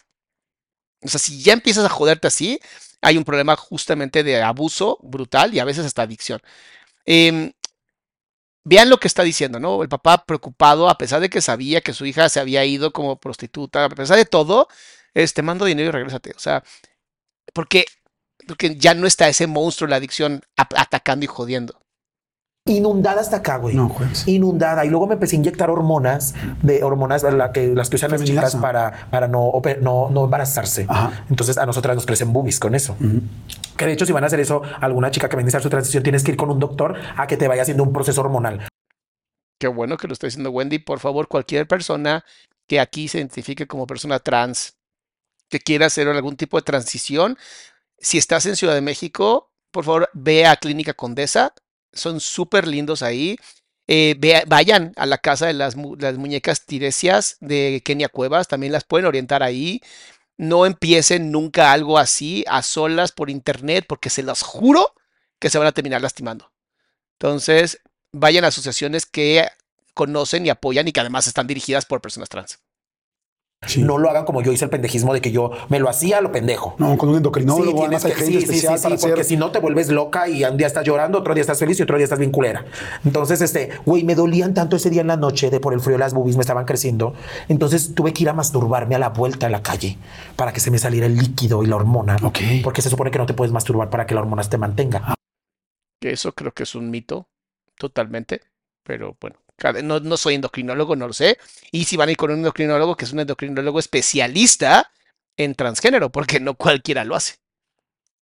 Speaker 1: O sea, si ya empiezas a joderte así, hay un problema justamente de abuso brutal y a veces hasta adicción. Em, vean lo que está diciendo, ¿no? El papá preocupado, a pesar de que sabía que su hija se había ido como prostituta, a pesar de todo, este, mando dinero y regrésate. O sea, porque, porque ya no está ese monstruo, la adicción, atacando y jodiendo.
Speaker 2: inundada hasta acá, güey.
Speaker 3: No, juegues.
Speaker 2: Inundada. Y luego me empecé a inyectar hormonas, de hormonas la que, las que usan las chicas para, para no, no, no embarazarse.
Speaker 3: Ajá.
Speaker 2: Entonces a nosotras nos crecen boobies con eso. Que de hecho, si van a hacer eso, alguna chica que va a iniciar su transición, tienes que ir con un doctor a que te vaya haciendo un proceso hormonal.
Speaker 1: Qué bueno que lo está diciendo Wendy. Por favor, cualquier persona que aquí se identifique como persona trans, que quiera hacer algún tipo de transición, si estás en Ciudad de México, por favor, ve a Clínica Condesa. Son súper lindos ahí. Eh, vea- vayan a la casa de las, mu- las muñecas tiresias de Kenia Cuevas. También las pueden orientar ahí. No empiecen nunca algo así a solas por internet, porque se los juro que se van a terminar lastimando. Entonces, vayan a asociaciones que conocen y apoyan y que además están dirigidas por personas trans.
Speaker 3: Sí.
Speaker 2: No lo hagan como yo hice el pendejismo de que yo me lo hacía lo pendejo.
Speaker 3: No, con un endocrinólogo,
Speaker 2: Sí,
Speaker 3: además
Speaker 2: tienes
Speaker 3: hay
Speaker 2: que-
Speaker 3: gente
Speaker 2: sí, sí,
Speaker 3: especial
Speaker 2: sí,
Speaker 3: para
Speaker 2: sí, porque
Speaker 3: hacer.
Speaker 2: si no te vuelves loca y un día estás llorando, otro día estás feliz y otro día estás bien culera. Entonces, este, güey, me dolían tanto ese día en la noche de por el frío las boobies me estaban creciendo. Entonces tuve que ir a masturbarme a la vuelta a la calle para que se me saliera el líquido y la hormona.
Speaker 3: Ok.
Speaker 2: Porque se supone que no te puedes masturbar para que la hormona te mantenga.
Speaker 1: Que eso creo que es un mito, totalmente. Pero bueno, no, no soy endocrinólogo, no lo sé. Y si van a ir con un endocrinólogo, que es un endocrinólogo especialista en transgénero, porque no cualquiera lo hace.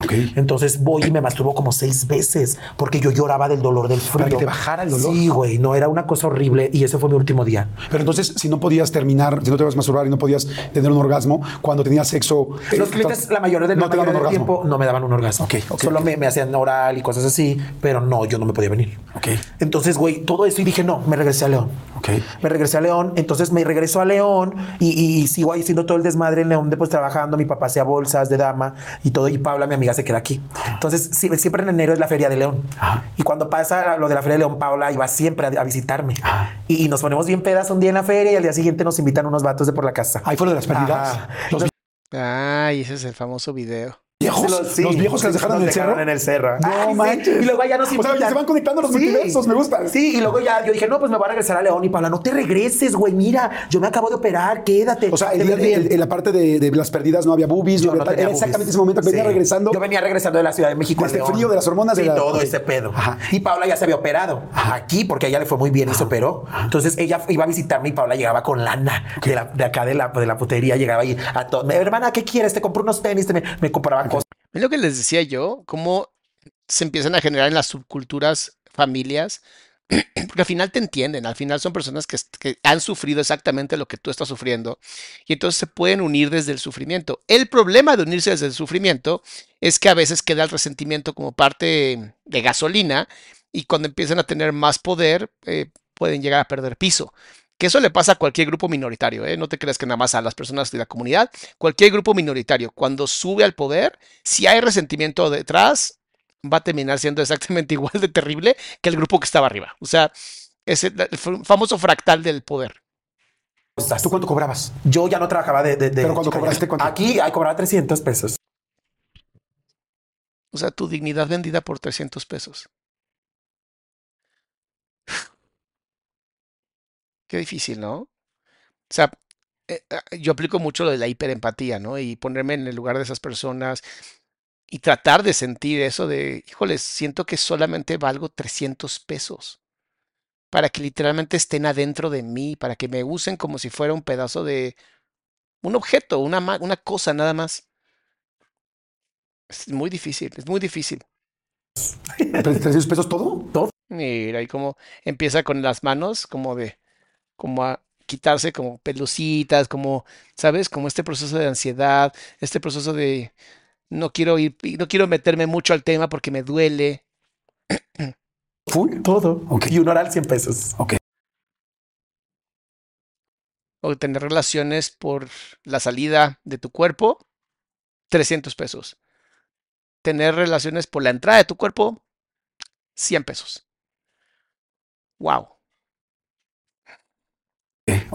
Speaker 3: Ok.
Speaker 2: Entonces voy y me masturbo como seis veces porque yo lloraba del dolor del frío.
Speaker 3: Para que te bajara el dolor.
Speaker 2: Sí, güey, no era una cosa horrible y ese fue mi último día.
Speaker 3: Pero entonces, si no podías terminar, si no te ibas a masturbar y no podías tener un orgasmo, cuando tenías sexo. eh,
Speaker 2: Los clientes, la mayoría del,
Speaker 3: no
Speaker 2: la mayoría del tiempo, no me daban un orgasmo.
Speaker 3: Ok, ok,
Speaker 2: Solo. Me, me hacían oral y cosas así, pero no, yo no me podía venir. Entonces, güey, todo eso y dije, no, me regresé a León. Me regresé a León, entonces me regreso a León y, y- y sigo ahí haciendo todo el desmadre en León, después trabajando, mi papá hacía bolsas de dama y todo, y Paula, mi amiga, se queda aquí. Entonces, sí, siempre en enero es la feria de León.
Speaker 3: Ajá.
Speaker 2: Y cuando pasa lo de la feria de León, Paula iba siempre a, a visitarme. Y, y nos ponemos bien pedas un día en la feria y al día siguiente nos invitan unos vatos de por la casa.
Speaker 3: Ahí fueron de las. Los
Speaker 1: Ay, ese es el famoso video.
Speaker 3: Viejos,
Speaker 2: Los- sí,
Speaker 3: los viejos que
Speaker 2: sí,
Speaker 3: dejaron en
Speaker 2: nos
Speaker 3: el cerro.
Speaker 2: en el cerro.
Speaker 3: No
Speaker 2: Ay, sí.
Speaker 3: manches.
Speaker 2: Y luego ya nos
Speaker 3: O sea, se van conectando los multiversos, me gusta.
Speaker 2: Sí, y luego ya yo dije, no, pues me voy a regresar a León y Paula, no te regreses, güey. Mira, yo me acabo de operar, quédate.
Speaker 3: O sea, en la parte de, de las perdidas no había boobies,
Speaker 2: Yo
Speaker 3: no
Speaker 2: no
Speaker 3: había- era exactamente ese momento. Venía
Speaker 2: Sí.
Speaker 3: regresando.
Speaker 2: Yo venía regresando de la Ciudad de México.
Speaker 3: Este frío, de las hormonas de
Speaker 2: Sí,
Speaker 3: la-
Speaker 2: todo ese pedo.
Speaker 3: Ajá.
Speaker 2: Y Paula ya se había operado aquí porque a ella le fue muy bien y se operó. Entonces ella iba a visitarme y Paula llegaba con lana de, la- de acá de la, de la putería. Llegaba ahí a todo. Hermana, ¿qué quieres? Te compro unos tenis. te me, me compraba
Speaker 1: Es lo que les decía yo, cómo se empiezan a generar en las subculturas familias, porque al final te entienden, al final son personas que, que han sufrido exactamente lo que tú estás sufriendo y entonces se pueden unir desde el sufrimiento. El problema de unirse desde el sufrimiento es que a veces queda el resentimiento como parte de gasolina y cuando empiezan a tener más poder eh, pueden llegar a perder piso. Que eso le pasa a cualquier grupo minoritario, ¿eh? no te creas que nada más a las personas de la comunidad, cualquier grupo minoritario, cuando sube al poder, si hay resentimiento detrás, va a terminar siendo exactamente igual de terrible que el grupo que estaba arriba. O sea, es el, el famoso fractal del poder.
Speaker 3: ¿Tú cuánto cobrabas?
Speaker 2: Yo ya no trabajaba de. de- de
Speaker 3: Pero cuando cobraste, ¿cuánto?
Speaker 2: Aquí cobraba 300 pesos.
Speaker 1: O sea, tu dignidad vendida por 300 pesos. Qué difícil, ¿no? O sea, eh, ah, yo aplico mucho lo de la hiperempatía, ¿no? Y ponerme en el lugar de esas personas y tratar de sentir eso de, híjoles, siento que solamente valgo 300 pesos para que literalmente estén adentro de mí, para que me usen como si fuera un pedazo de un objeto, una, una cosa nada más. Es muy difícil, es muy difícil.
Speaker 3: ¿300 pesos todo?
Speaker 2: Todo.
Speaker 1: Mira, y como empieza con las manos, como de, como a quitarse como pelucitas, como, ¿sabes? Como este proceso de ansiedad, este proceso de no quiero ir, no quiero meterme mucho al tema porque me duele.
Speaker 3: ¿Full?
Speaker 2: Todo.
Speaker 3: Ok.
Speaker 2: Y un oral 100 pesos.
Speaker 3: Ok.
Speaker 1: O tener relaciones por la salida de tu cuerpo, 300 pesos. Tener relaciones por la entrada de tu cuerpo, 100 pesos. Wow.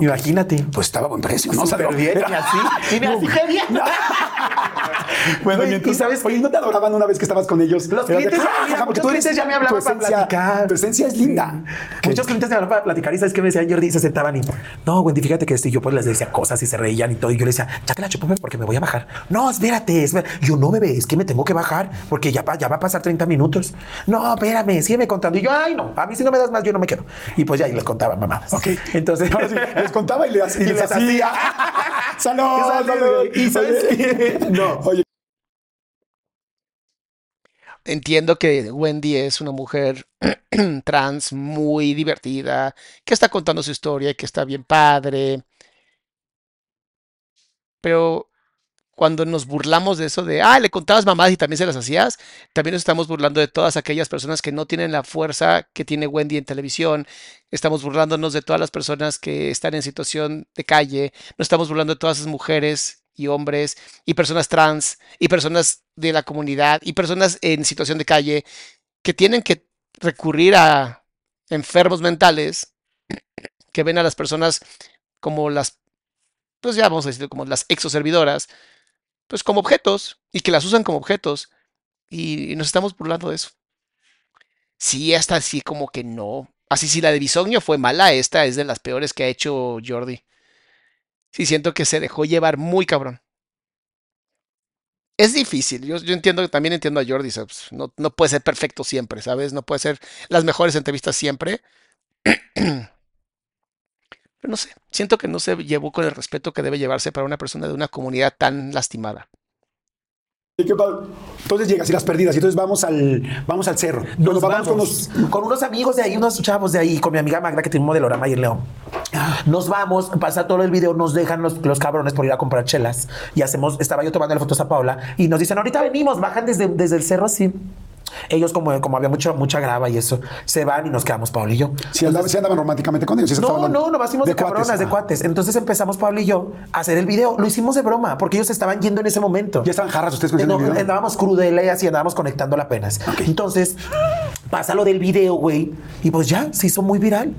Speaker 2: Imagínate.
Speaker 3: Pues estaba a buen precio, ¿no?
Speaker 2: Súper bien, y así. Y me así que bien.
Speaker 3: Bueno, y
Speaker 2: sabes-
Speaker 3: oye, ¿no te adoraban una vez que estabas con ellos?
Speaker 2: Los
Speaker 3: Era de,
Speaker 2: clientes,
Speaker 3: "Ah,
Speaker 2: mira,
Speaker 3: porque
Speaker 2: muchos
Speaker 3: tú eres-
Speaker 2: clientes ya me hablaban para platicar.
Speaker 3: Tu esencia es linda.
Speaker 2: Muchos clientes me hablaban para platicar y sabes qué me decían Jordi, se sentaban y no, Wendy, fíjate que esto y yo pues les decía cosas y se reían y todo. Y yo les decía, ya te la chupo bebé, porque me voy a bajar. No, espérate, espérate. Yo no bebé, es que me tengo que bajar porque ya, ya va a pasar 30 minutos. No, espérame, sígueme contando. Y yo, ay, no, a mí si no me das más, yo no me quedo. Y pues ya, y les contaba mamadas.
Speaker 3: Ok.
Speaker 2: Entonces,
Speaker 3: Ahora sí, les contaba y, le, y les
Speaker 2: les
Speaker 3: hacía. ¡Salud!
Speaker 2: ¿Y sabes? No.
Speaker 3: Oye,
Speaker 1: Entiendo que Wendy es una mujer trans muy divertida, que está contando su historia y que está bien padre. Pero cuando nos burlamos de eso de, ah, le contabas mamadas y también se las hacías, también nos estamos burlando de todas aquellas personas que no tienen la fuerza que tiene Wendy en televisión. Estamos burlándonos de todas las personas que están en situación de calle. Nos estamos burlando de todas esas mujeres y hombres y personas trans y personas de la comunidad y personas en situación de calle que tienen que recurrir a enfermos mentales que ven a las personas como las, pues ya vamos a decir, como las exoservidoras, pues como objetos y que las usan como objetos y, nos estamos burlando de eso. Sí, hasta así como que no. Así si la de Bisognio fue mala, esta es de las peores que ha hecho Jordi. Sí, siento que se dejó llevar muy cabrón. Es difícil, yo, yo entiendo, también entiendo a Jordi, ¿sabes? No, no puede ser perfecto siempre, ¿sabes? No puede ser las mejores entrevistas siempre. Pero no sé, siento que no se llevó con el respeto que debe llevarse para una persona de una comunidad tan lastimada.
Speaker 3: Entonces llegas y las perdidas y entonces vamos al, vamos al cerro.
Speaker 2: Nos
Speaker 3: Nos vamos con los...
Speaker 2: con unos amigos de ahí, unos chavos de ahí, con mi amiga Magda que tiene un modelorama ahí en León. Nos vamos, pasa todo el video, nos dejan los, los cabrones por ir a comprar chelas y hacemos, estaba yo tomando fotos a Paula y nos dicen, ahorita venimos, bajan desde, desde el cerro así. Ellos como, como había mucha, mucha grava y eso, se van y nos quedamos Paula y yo.
Speaker 3: Si andaban, si andaban románticamente con ellos. se
Speaker 2: No, no, nomás fuimos de,
Speaker 3: cuates,
Speaker 2: cabronas, de
Speaker 3: ah.
Speaker 2: cuates. Entonces empezamos Pablo y yo a hacer el video. Lo hicimos de broma porque ellos estaban yendo en ese momento.
Speaker 3: Ya estaban jarras ustedes con
Speaker 2: Eh,
Speaker 3: el
Speaker 2: no,
Speaker 3: video.
Speaker 2: Andábamos crudelas y andábamos conectando apenas. Entonces pasa lo del video, güey. Y pues ya se hizo muy viral.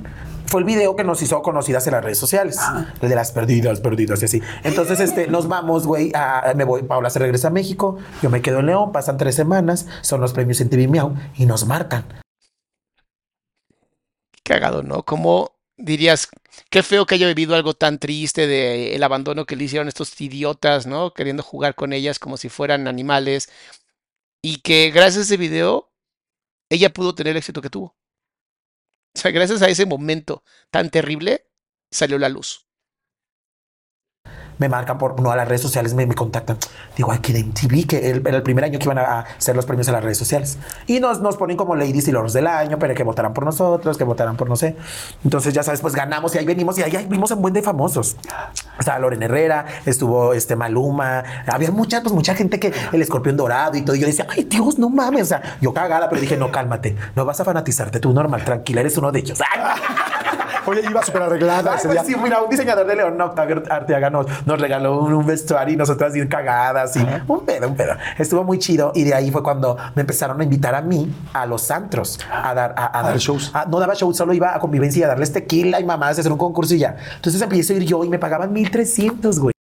Speaker 2: Fue el video que nos hizo conocidas en las redes sociales. El de las perdidas, perdidas y así. Entonces, este, nos vamos, güey. a- Me voy, Paula se regresa a México. Yo me quedo en León. Pasan tres semanas. Son los premios en TV Miau y nos marcan.
Speaker 1: Cagado, ¿no? Como dirías, qué feo que haya vivido algo tan triste de el abandono que le hicieron estos idiotas, ¿no? Queriendo jugar con ellas como si fueran animales. Y que gracias a ese video, ella pudo tener el éxito que tuvo. Sea, gracias a ese momento tan terrible, salió la luz.
Speaker 2: Me marcan por no a las redes sociales, me, me contactan. Digo, ay, que de MTV, que el- era el primer año que iban a, hacer los premios en las redes sociales. Y nos, nos ponen como ladies y lords del año, pero que votaran por nosotros, que votaran por no sé. Entonces, ya sabes, pues ganamos y ahí venimos y ahí, ahí vimos en buen de famosos. Estaba Lorena Herrera, estuvo este Maluma, había mucha, pues mucha gente que el escorpión dorado y todo. Y yo decía, ay, Dios, no mames. O sea, yo cagada, pero dije, no, cálmate, no vas a fanatizarte tú normal, tranquila, eres uno de ellos.
Speaker 3: Oye, iba súper arreglada
Speaker 2: Ay,
Speaker 3: ese
Speaker 2: pues
Speaker 3: día.
Speaker 2: sí, mira, un diseñador de León, Octavio Arteaga, nos, nos regaló un, un vestuario y nosotras bien cagadas y un pedo, un pedo. Estuvo muy chido y de ahí fue cuando me empezaron a invitar a mí a los antros a dar, a, a
Speaker 3: dar shows.
Speaker 2: a- no daba shows, solo iba a convivencia y a darles tequila y mamadas, a hacer un concurso y ya. Entonces empecé a ir yo y me pagaban 1300, güey.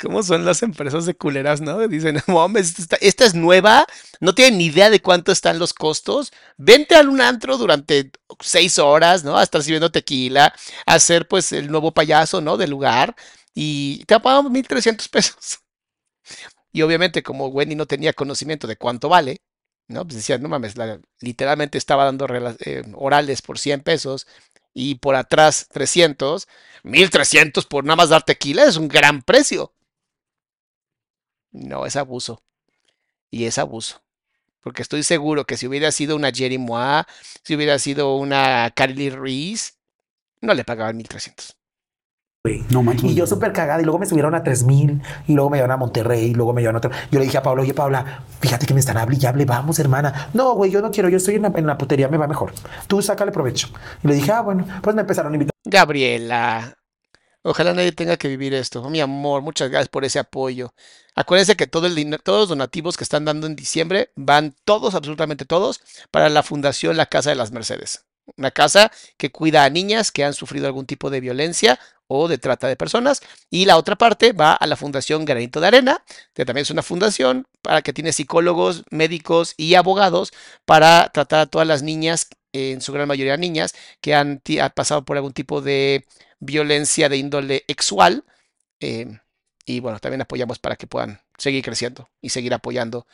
Speaker 1: ¿Cómo son las empresas de culeras, no? Dicen, mames, esta, es nueva, no tienen ni idea de cuánto están los costos. Vente a un antro durante seis horas, ¿no? A estar sirviendo tequila, a ser pues el nuevo payaso, ¿no? Del lugar. Y te pagamos 1.300 pesos. Y obviamente, como Wendy no tenía conocimiento de cuánto vale, ¿no? Pues decía, no mames, literalmente estaba dando eh, orales por 100 pesos y por atrás 300. 1.300 por nada más dar tequila es un gran precio. No, es abuso. Y es abuso. Porque estoy seguro que si hubiera sido una Jerry Mois, si hubiera sido una Carly Reese, no le pagaban 1.300.
Speaker 2: güey.
Speaker 3: No manches.
Speaker 2: Y yo súper cagada. Y luego me subieron a 3000 y luego me llevaron a Monterrey y luego me llevaron a otro. Yo le dije a Paula, oye, Paula, fíjate que me están hable y hable. Vamos, hermana. No, güey, yo no quiero. Yo estoy en la, en la putería, me va mejor. Tú sácale provecho. Y le dije, ah, bueno, pues me empezaron a invitar.
Speaker 1: Gabriela, ojalá nadie tenga que vivir esto. Oh, mi amor, muchas gracias por ese apoyo. Acuérdense que todo el todos los donativos que están dando en diciembre van todos, absolutamente todos, para la Fundación La Casa de las Mercedes. Una casa que cuida a niñas que han sufrido algún tipo de violencia o de trata de personas. Y la otra parte va a la Fundación Granito de Arena, que también es una fundación para que tiene psicólogos, médicos y abogados para tratar a todas las niñas, en su gran mayoría niñas, que han pasado por algún tipo de violencia de índole sexual. eh, y bueno, también apoyamos para que puedan seguir creciendo y seguir apoyando.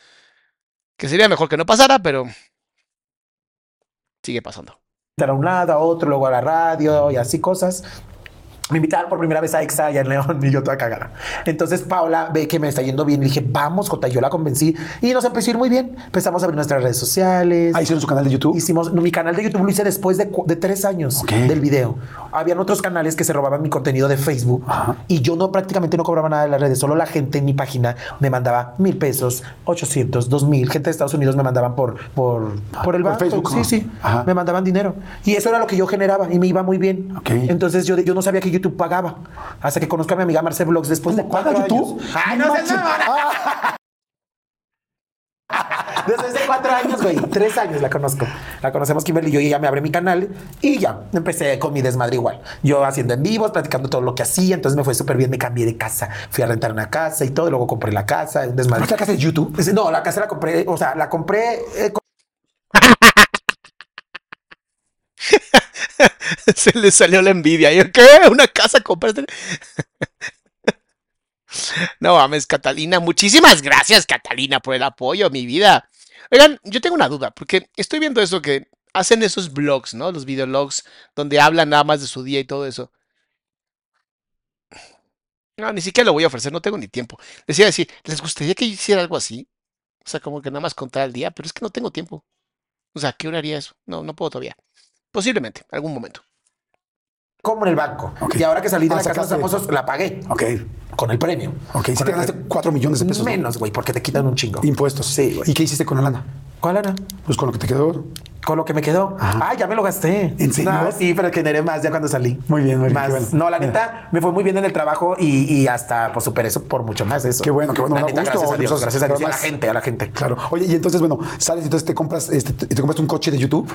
Speaker 1: Que sería mejor que no pasara, pero sigue pasando.
Speaker 2: a un lado, a otro, luego a la radio y así cosas. Me invitaron por primera vez a Exa allá en León y yo toda cagada. Entonces Paula ve que me está yendo bien le dije, vamos, Jota, yo la convencí y nos empezó a ir muy bien. Empezamos a abrir nuestras redes sociales.
Speaker 3: Ah, hicieron su canal de YouTube.
Speaker 2: Hicimos, no, mi canal de YouTube lo hice después de, de tres años
Speaker 3: Ok.
Speaker 2: del video. Habían otros canales que se robaban mi contenido de Facebook
Speaker 3: Ajá.
Speaker 2: y yo no prácticamente no cobraba nada de las redes. Solo la gente en mi página me mandaba mil pesos, 800, dos mil. Gente de Estados Unidos me mandaban por, por, por el
Speaker 3: Por
Speaker 2: banco.
Speaker 3: Facebook,
Speaker 2: Sí, sí.
Speaker 3: Ajá.
Speaker 2: Me mandaban dinero. Y eso era lo que yo generaba y me iba muy bien.
Speaker 3: Ok.
Speaker 2: Entonces yo, yo no sabía que YouTube pagaba. Hasta que conozco a mi amiga Marce Vlogs después de
Speaker 3: ¿Cómo paga
Speaker 2: cuatro
Speaker 3: YouTube?
Speaker 2: años. Ay, no, mamona. Desde hace cuatro años, güey. Tres años la conozco. La conocemos Kimberly y yo y ella me abre mi canal y ya empecé con mi desmadre igual. Yo haciendo en vivos, platicando todo lo que hacía. Entonces me fue súper bien. Me cambié de casa. Fui a rentar una casa y todo. y luego compré la casa. Un desmadre.
Speaker 3: ¿Esta casa es YouTube?
Speaker 2: No, la casa la compré. O sea, la compré. eh, con-
Speaker 1: Se le salió la envidia. Yo, ¿qué? ¿Una casa compraste? No mames, Catalina. Muchísimas gracias, Catalina, por el apoyo, mi vida. Oigan, yo tengo una duda, porque estoy viendo eso que hacen esos vlogs, ¿no? Los videologs, donde hablan nada más de su día y todo eso. No, ni siquiera lo voy a ofrecer, no tengo ni tiempo. Les iba a decir, ¿les gustaría que yo hiciera algo así? O sea, como que nada más contar el día, pero es que no tengo tiempo. O sea, ¿qué hora haría eso? No, no puedo todavía. Posiblemente, algún momento.
Speaker 2: como en el banco. Y ahora que salí de
Speaker 3: Ah,
Speaker 2: la casa de los famosos, la pagué
Speaker 3: Ok.
Speaker 2: con el premio.
Speaker 3: Ok. Si te ganaste 4 millones de pesos. ¿no?
Speaker 2: Menos, güey, porque te quitan un chingo.
Speaker 3: Impuestos.
Speaker 2: Sí, güey.
Speaker 3: ¿Y qué hiciste con la lana?
Speaker 2: ¿Cuál era?
Speaker 3: Pues con lo que te quedó.
Speaker 2: Con lo que me quedó.
Speaker 3: Ajá.
Speaker 2: Ah, ya me lo gasté.
Speaker 3: ¿En serio?
Speaker 2: No, sí, pero generé más ya cuando salí.
Speaker 3: Muy bien, muy bien,
Speaker 2: Más.
Speaker 3: qué bueno.
Speaker 2: No, la neta, me fue muy bien en el trabajo y, y hasta pues superé eso por mucho más eso.
Speaker 3: Qué bueno, qué bueno,
Speaker 2: La
Speaker 3: me da
Speaker 2: neta,
Speaker 3: gusto,
Speaker 2: gracias a Dios,
Speaker 3: pues,
Speaker 2: gracias a Dios. y a la gente, a la gente.
Speaker 3: Claro. Oye, y entonces, bueno, sales y entonces te compras, este, te, te compras un coche de YouTube.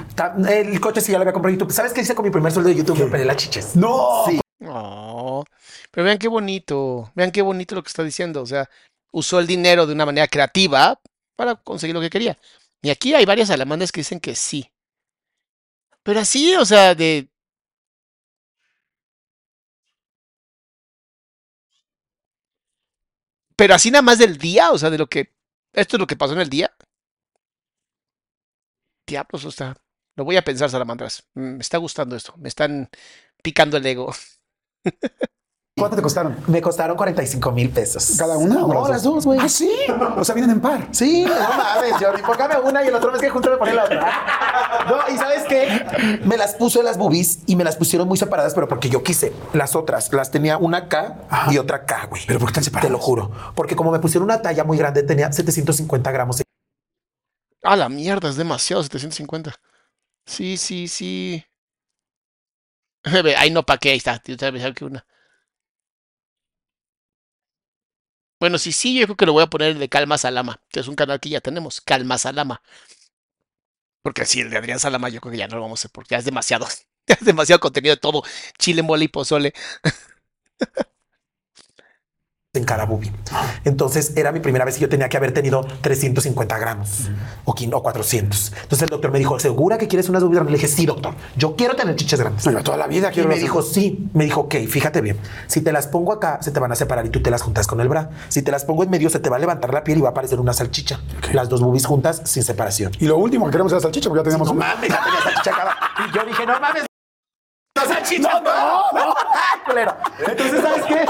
Speaker 2: El coche sí ya lo había comprado en YouTube. ¿Sabes qué hice con mi primer sueldo de YouTube? Me pelé las chiches.
Speaker 3: ¡No!
Speaker 2: Sí.
Speaker 1: Oh, pero vean qué bonito, vean qué bonito lo que está diciendo. O sea, usó el dinero de una manera creativa para conseguir lo que quería. Y aquí hay varias alamandas que dicen que sí. Pero así, o sea, de... Pero así nada más del día, o sea, de lo que... Esto es lo que pasó en el día. Diablos, o sea, lo voy a pensar, salamandras. Mm, Me está gustando esto, me están picando el ego.
Speaker 3: ¿Cuánto te costaron?
Speaker 2: Me costaron 45 mil pesos.
Speaker 3: ¿Cada una? o
Speaker 2: No, las dos, güey.
Speaker 3: Ah, sí. O sea, vienen en par.
Speaker 2: Sí, no mames, Jordi. Póngame una y el otro mes que junto me pone la otra. No, y ¿sabes qué? Me las puse las boobies y me las pusieron muy separadas, pero porque yo quise. Las otras las tenía una acá
Speaker 3: Ajá.
Speaker 2: y otra acá, güey.
Speaker 3: ¿Pero por qué tan separadas?
Speaker 2: Te lo juro. Porque como me pusieron una talla muy grande, tenía 750 gramos.
Speaker 1: Ah, la mierda, es demasiado, 750. Sí, sí, sí. Ve, Ahí no, ¿para qué? Ahí está. Yo te voy a avisar que una. Bueno, sí, sí, yo creo que lo voy a poner el de Calma Salama, que es un canal que ya tenemos, Calma Salama. Porque sí, el de Adrián Salama yo creo que ya no lo vamos a hacer porque ya es demasiado. Ya es demasiado contenido de todo. Chile, mole y pozole.
Speaker 2: en cada boobie. Entonces era mi primera vez y yo tenía que haber tenido 350 gramos o, quin- o 400. Entonces el doctor me dijo, ¿segura que quieres unas boobies grandes? Le dije, sí, doctor, yo quiero tener chiches grandes.
Speaker 3: Oiga, toda la vida
Speaker 2: Y
Speaker 3: quiero
Speaker 2: me
Speaker 3: las-
Speaker 2: dijo, sí. Me dijo, ok, fíjate bien. Si te las pongo acá, se te van a separar y tú te las juntas con el bra. Si te las pongo en medio, se te va a levantar la piel y va a aparecer una salchicha. Las dos boobies juntas sin separación.
Speaker 3: Y lo último que queremos es la salchicha, porque ya teníamos
Speaker 2: No
Speaker 3: una.
Speaker 2: mames, ya tenía salchicha acá. Y yo dije, no mames. No, salchicha. No, no, no. Culero. Entonces, ¿sabes qué?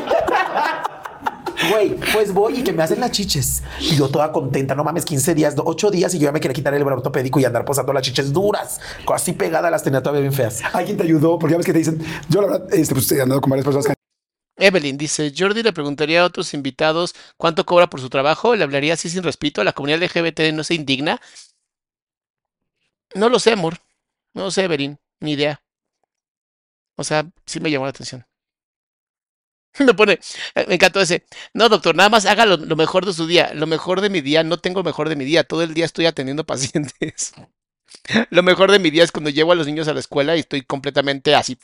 Speaker 2: Güey, pues voy y que me hacen las chiches. Y yo toda contenta, no mames, 15 días, 8 días y yo ya me quería quitar el brazo ortopédico y andar posando las chiches duras. Así pegadas las tenía todavía bien feas.
Speaker 3: Alguien te ayudó, porque ya ves que te dicen, yo la verdad, este, pues he andado con varias personas que
Speaker 1: Evelyn dice, Jordi le preguntaría a otros invitados cuánto cobra por su trabajo, le hablaría así sin respeto, la comunidad LGBT no se indigna. No lo sé, amor. No lo sé, Evelyn, ni idea. O sea, sí me llamó la atención. Me pone, eh, me encantó ese. No, doctor, nada más haga lo, mejor de su día. Lo mejor de mi día, no tengo lo mejor de mi día. Todo el día estoy atendiendo pacientes. Lo mejor de mi día es cuando llevo a los niños a la escuela y estoy completamente así.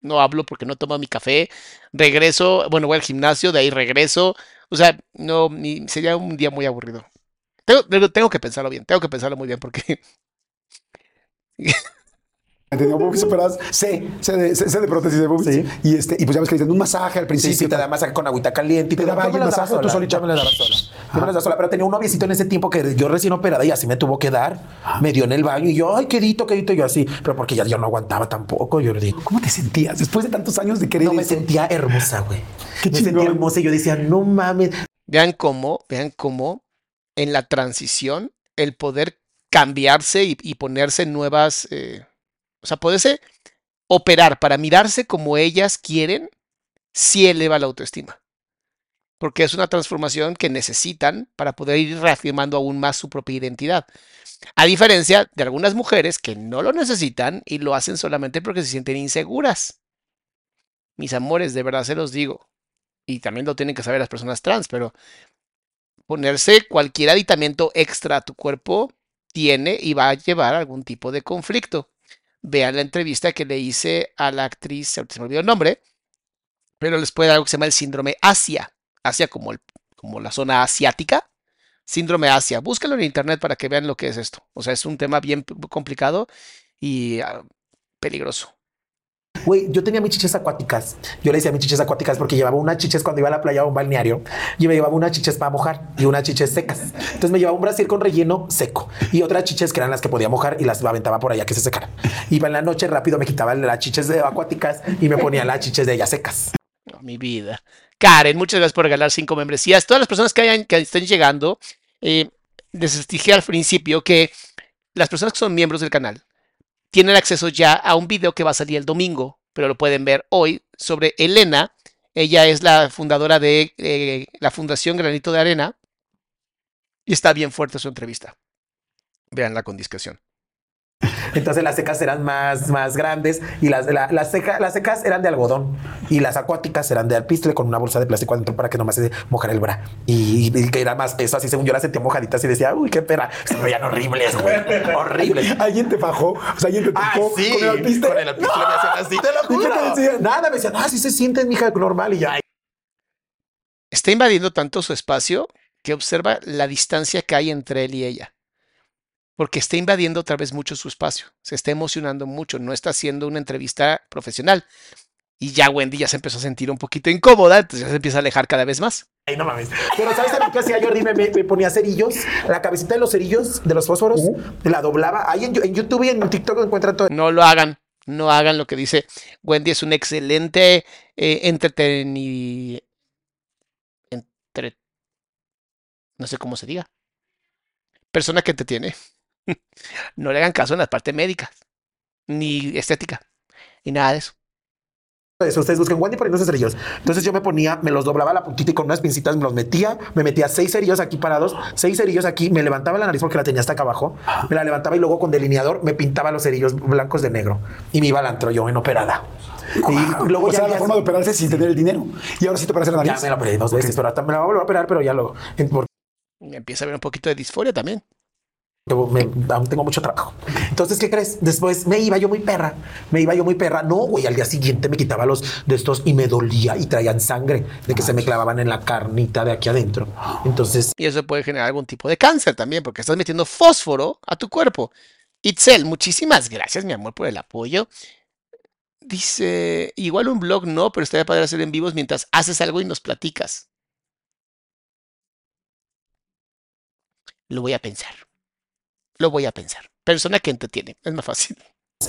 Speaker 1: No hablo porque no tomo mi café. Regreso, bueno, voy al gimnasio, de ahí regreso. O sea, no, sería un día muy aburrido. Tengo- tengo que pensarlo bien, tengo que pensarlo muy bien porque
Speaker 3: he tenido boobies operadas. Sé, sé de, sé, sé de prótesis de boobies.
Speaker 2: Sí.
Speaker 3: Y, este, y pues ya ves que dicen un masaje al
Speaker 2: Sí,
Speaker 3: principio.
Speaker 2: sí, te da masaje con agüita caliente y
Speaker 3: ¿Te daba
Speaker 2: yo me
Speaker 3: un
Speaker 2: las daba
Speaker 3: tú
Speaker 2: sola,
Speaker 3: solita?
Speaker 2: Yo me las daba sola. Yo me las daba sola, pero tenía un noviecito en ese tiempo que yo recién operada y así me tuvo que dar. Me dio en el baño y yo, ay, quedito, quedito, yo así. Pero porque ya yo no aguantaba tampoco, yo le digo.
Speaker 3: ¿Cómo te sentías después de tantos años de querer
Speaker 2: No me
Speaker 3: eso?
Speaker 2: sentía hermosa, güey.
Speaker 3: Qué
Speaker 2: Me
Speaker 3: chingón.
Speaker 2: sentía hermosa y yo decía, no mames.
Speaker 1: vean cómo, vean cómo en la transición el poder cambiarse y, y ponerse nuevas, eh, o sea, poderse operar para mirarse como ellas quieren, sí eleva la autoestima. Porque es una transformación que necesitan para poder ir reafirmando aún más su propia identidad. A diferencia de algunas mujeres que no lo necesitan y lo hacen solamente porque se sienten inseguras. Mis amores, de verdad se los digo. Y también lo tienen que saber las personas trans, pero ponerse cualquier aditamento extra a tu cuerpo tiene y va a llevar algún tipo de conflicto. Vean la entrevista que le hice a la actriz, se me olvidó el nombre, pero les puede dar algo que se llama el síndrome Asia. Asia como, el, como la zona asiática. Síndrome Asia. Búscalo en internet para que vean lo que es esto. O sea, es un tema bien complicado y ah, peligroso.
Speaker 2: Güey, yo tenía mis chiches acuáticas. Yo le decía mis chiches acuáticas porque llevaba unas chiches cuando iba a la playa o a un balneario. Yo me llevaba unas chiches para mojar y unas chiches secas. Entonces me llevaba un brasil con relleno seco y otras chiches que eran las que podía mojar y las aventaba por allá que se secaran. Iba en la noche rápido, me quitaba las chiches de acuáticas y me ponía las chiches de ellas secas.
Speaker 1: Oh, mi vida. Karen, muchas gracias por regalar cinco membresías. Todas las personas que, hayan, que estén llegando, eh, les dije al principio que las personas que son miembros del canal tienen acceso ya a un video que va a salir el domingo, pero lo pueden ver hoy sobre Elena. Ella es la fundadora de eh, la Fundación Granito de Arena y está bien fuerte su entrevista. Véanla con discreción.
Speaker 2: Entonces las secas eran más, más grandes y las, la- las, seca- las secas eran de algodón y las acuáticas eran de alpistre con una bolsa de plástico adentro para que no me se mojara el bra. Y, y que era más peso, así según yo las sentía mojaditas y decía, uy, qué pena. Se me veían horribles, güey. horribles.
Speaker 3: Alguien te bajó, o sea, alguien te
Speaker 2: Ah,
Speaker 3: tocó
Speaker 2: sí,
Speaker 3: con el alpiste.
Speaker 2: Con el alpiste me hacían así, te lo
Speaker 3: ¿Y qué te
Speaker 2: juro.
Speaker 3: decía?
Speaker 2: Nada, me decían, ah, sí se siente, mija, normal. Y yo, ay,
Speaker 1: Está invadiendo tanto su espacio que observa la distancia que hay entre él y ella. Porque está invadiendo otra vez mucho su espacio. Se está emocionando mucho. No está haciendo una entrevista profesional. Y ya Wendy ya se empezó a sentir un poquito incómoda, entonces ya se empieza a alejar cada vez más.
Speaker 2: ay, no mames. Pero ¿sabes también qué hacía Jordi? Me, me- me ponía cerillos, la cabecita de los cerillos, de los fósforos, la doblaba. Ahí en, en YouTube y en TikTok encuentran todo.
Speaker 1: No lo hagan. No hagan lo que dice Wendy. Es un excelente eh, entreteni... Entre... No sé cómo se diga. Persona que entretiene. no le hagan caso en la parte médica. Ni estética. Ni nada de eso.
Speaker 2: Eso, ustedes busquen Wendy poniéndose cerillos. Entonces yo me ponía, me los doblaba a la puntita y con unas pincitas me los metía, me metía seis cerillos aquí parados, seis cerillos aquí, me levantaba la nariz porque la tenía hasta acá abajo, me la levantaba y luego con delineador me pintaba los cerillos blancos de negro y me iba al antro yo en operada. Y luego
Speaker 3: o
Speaker 2: ya
Speaker 3: sea, la forma de operarse sin tener el dinero. Y ahora sí te operas la
Speaker 2: ya
Speaker 3: nariz.
Speaker 2: me la operé dos veces, pero hasta me la voy a volver a operar, pero ya lo. por-
Speaker 1: empieza a haber un poquito de disforia también.
Speaker 2: Me- aún tengo mucho trabajo. Entonces, ¿qué crees? Después me iba yo muy perra, me iba yo muy perra. No, güey, al día siguiente me quitaba los de estos y me dolía y traían sangre de que se me clavaban en la carnita de aquí adentro. Entonces,
Speaker 1: Y eso puede generar algún tipo de cáncer también, porque estás metiendo fósforo a tu cuerpo. Itzel, muchísimas gracias, mi amor, por el apoyo. Dice, igual un blog no, pero estaría padre hacer en vivos mientras haces algo y nos platicas. Lo voy a pensar. Lo voy a pensar. Persona que entretiene, es más fácil.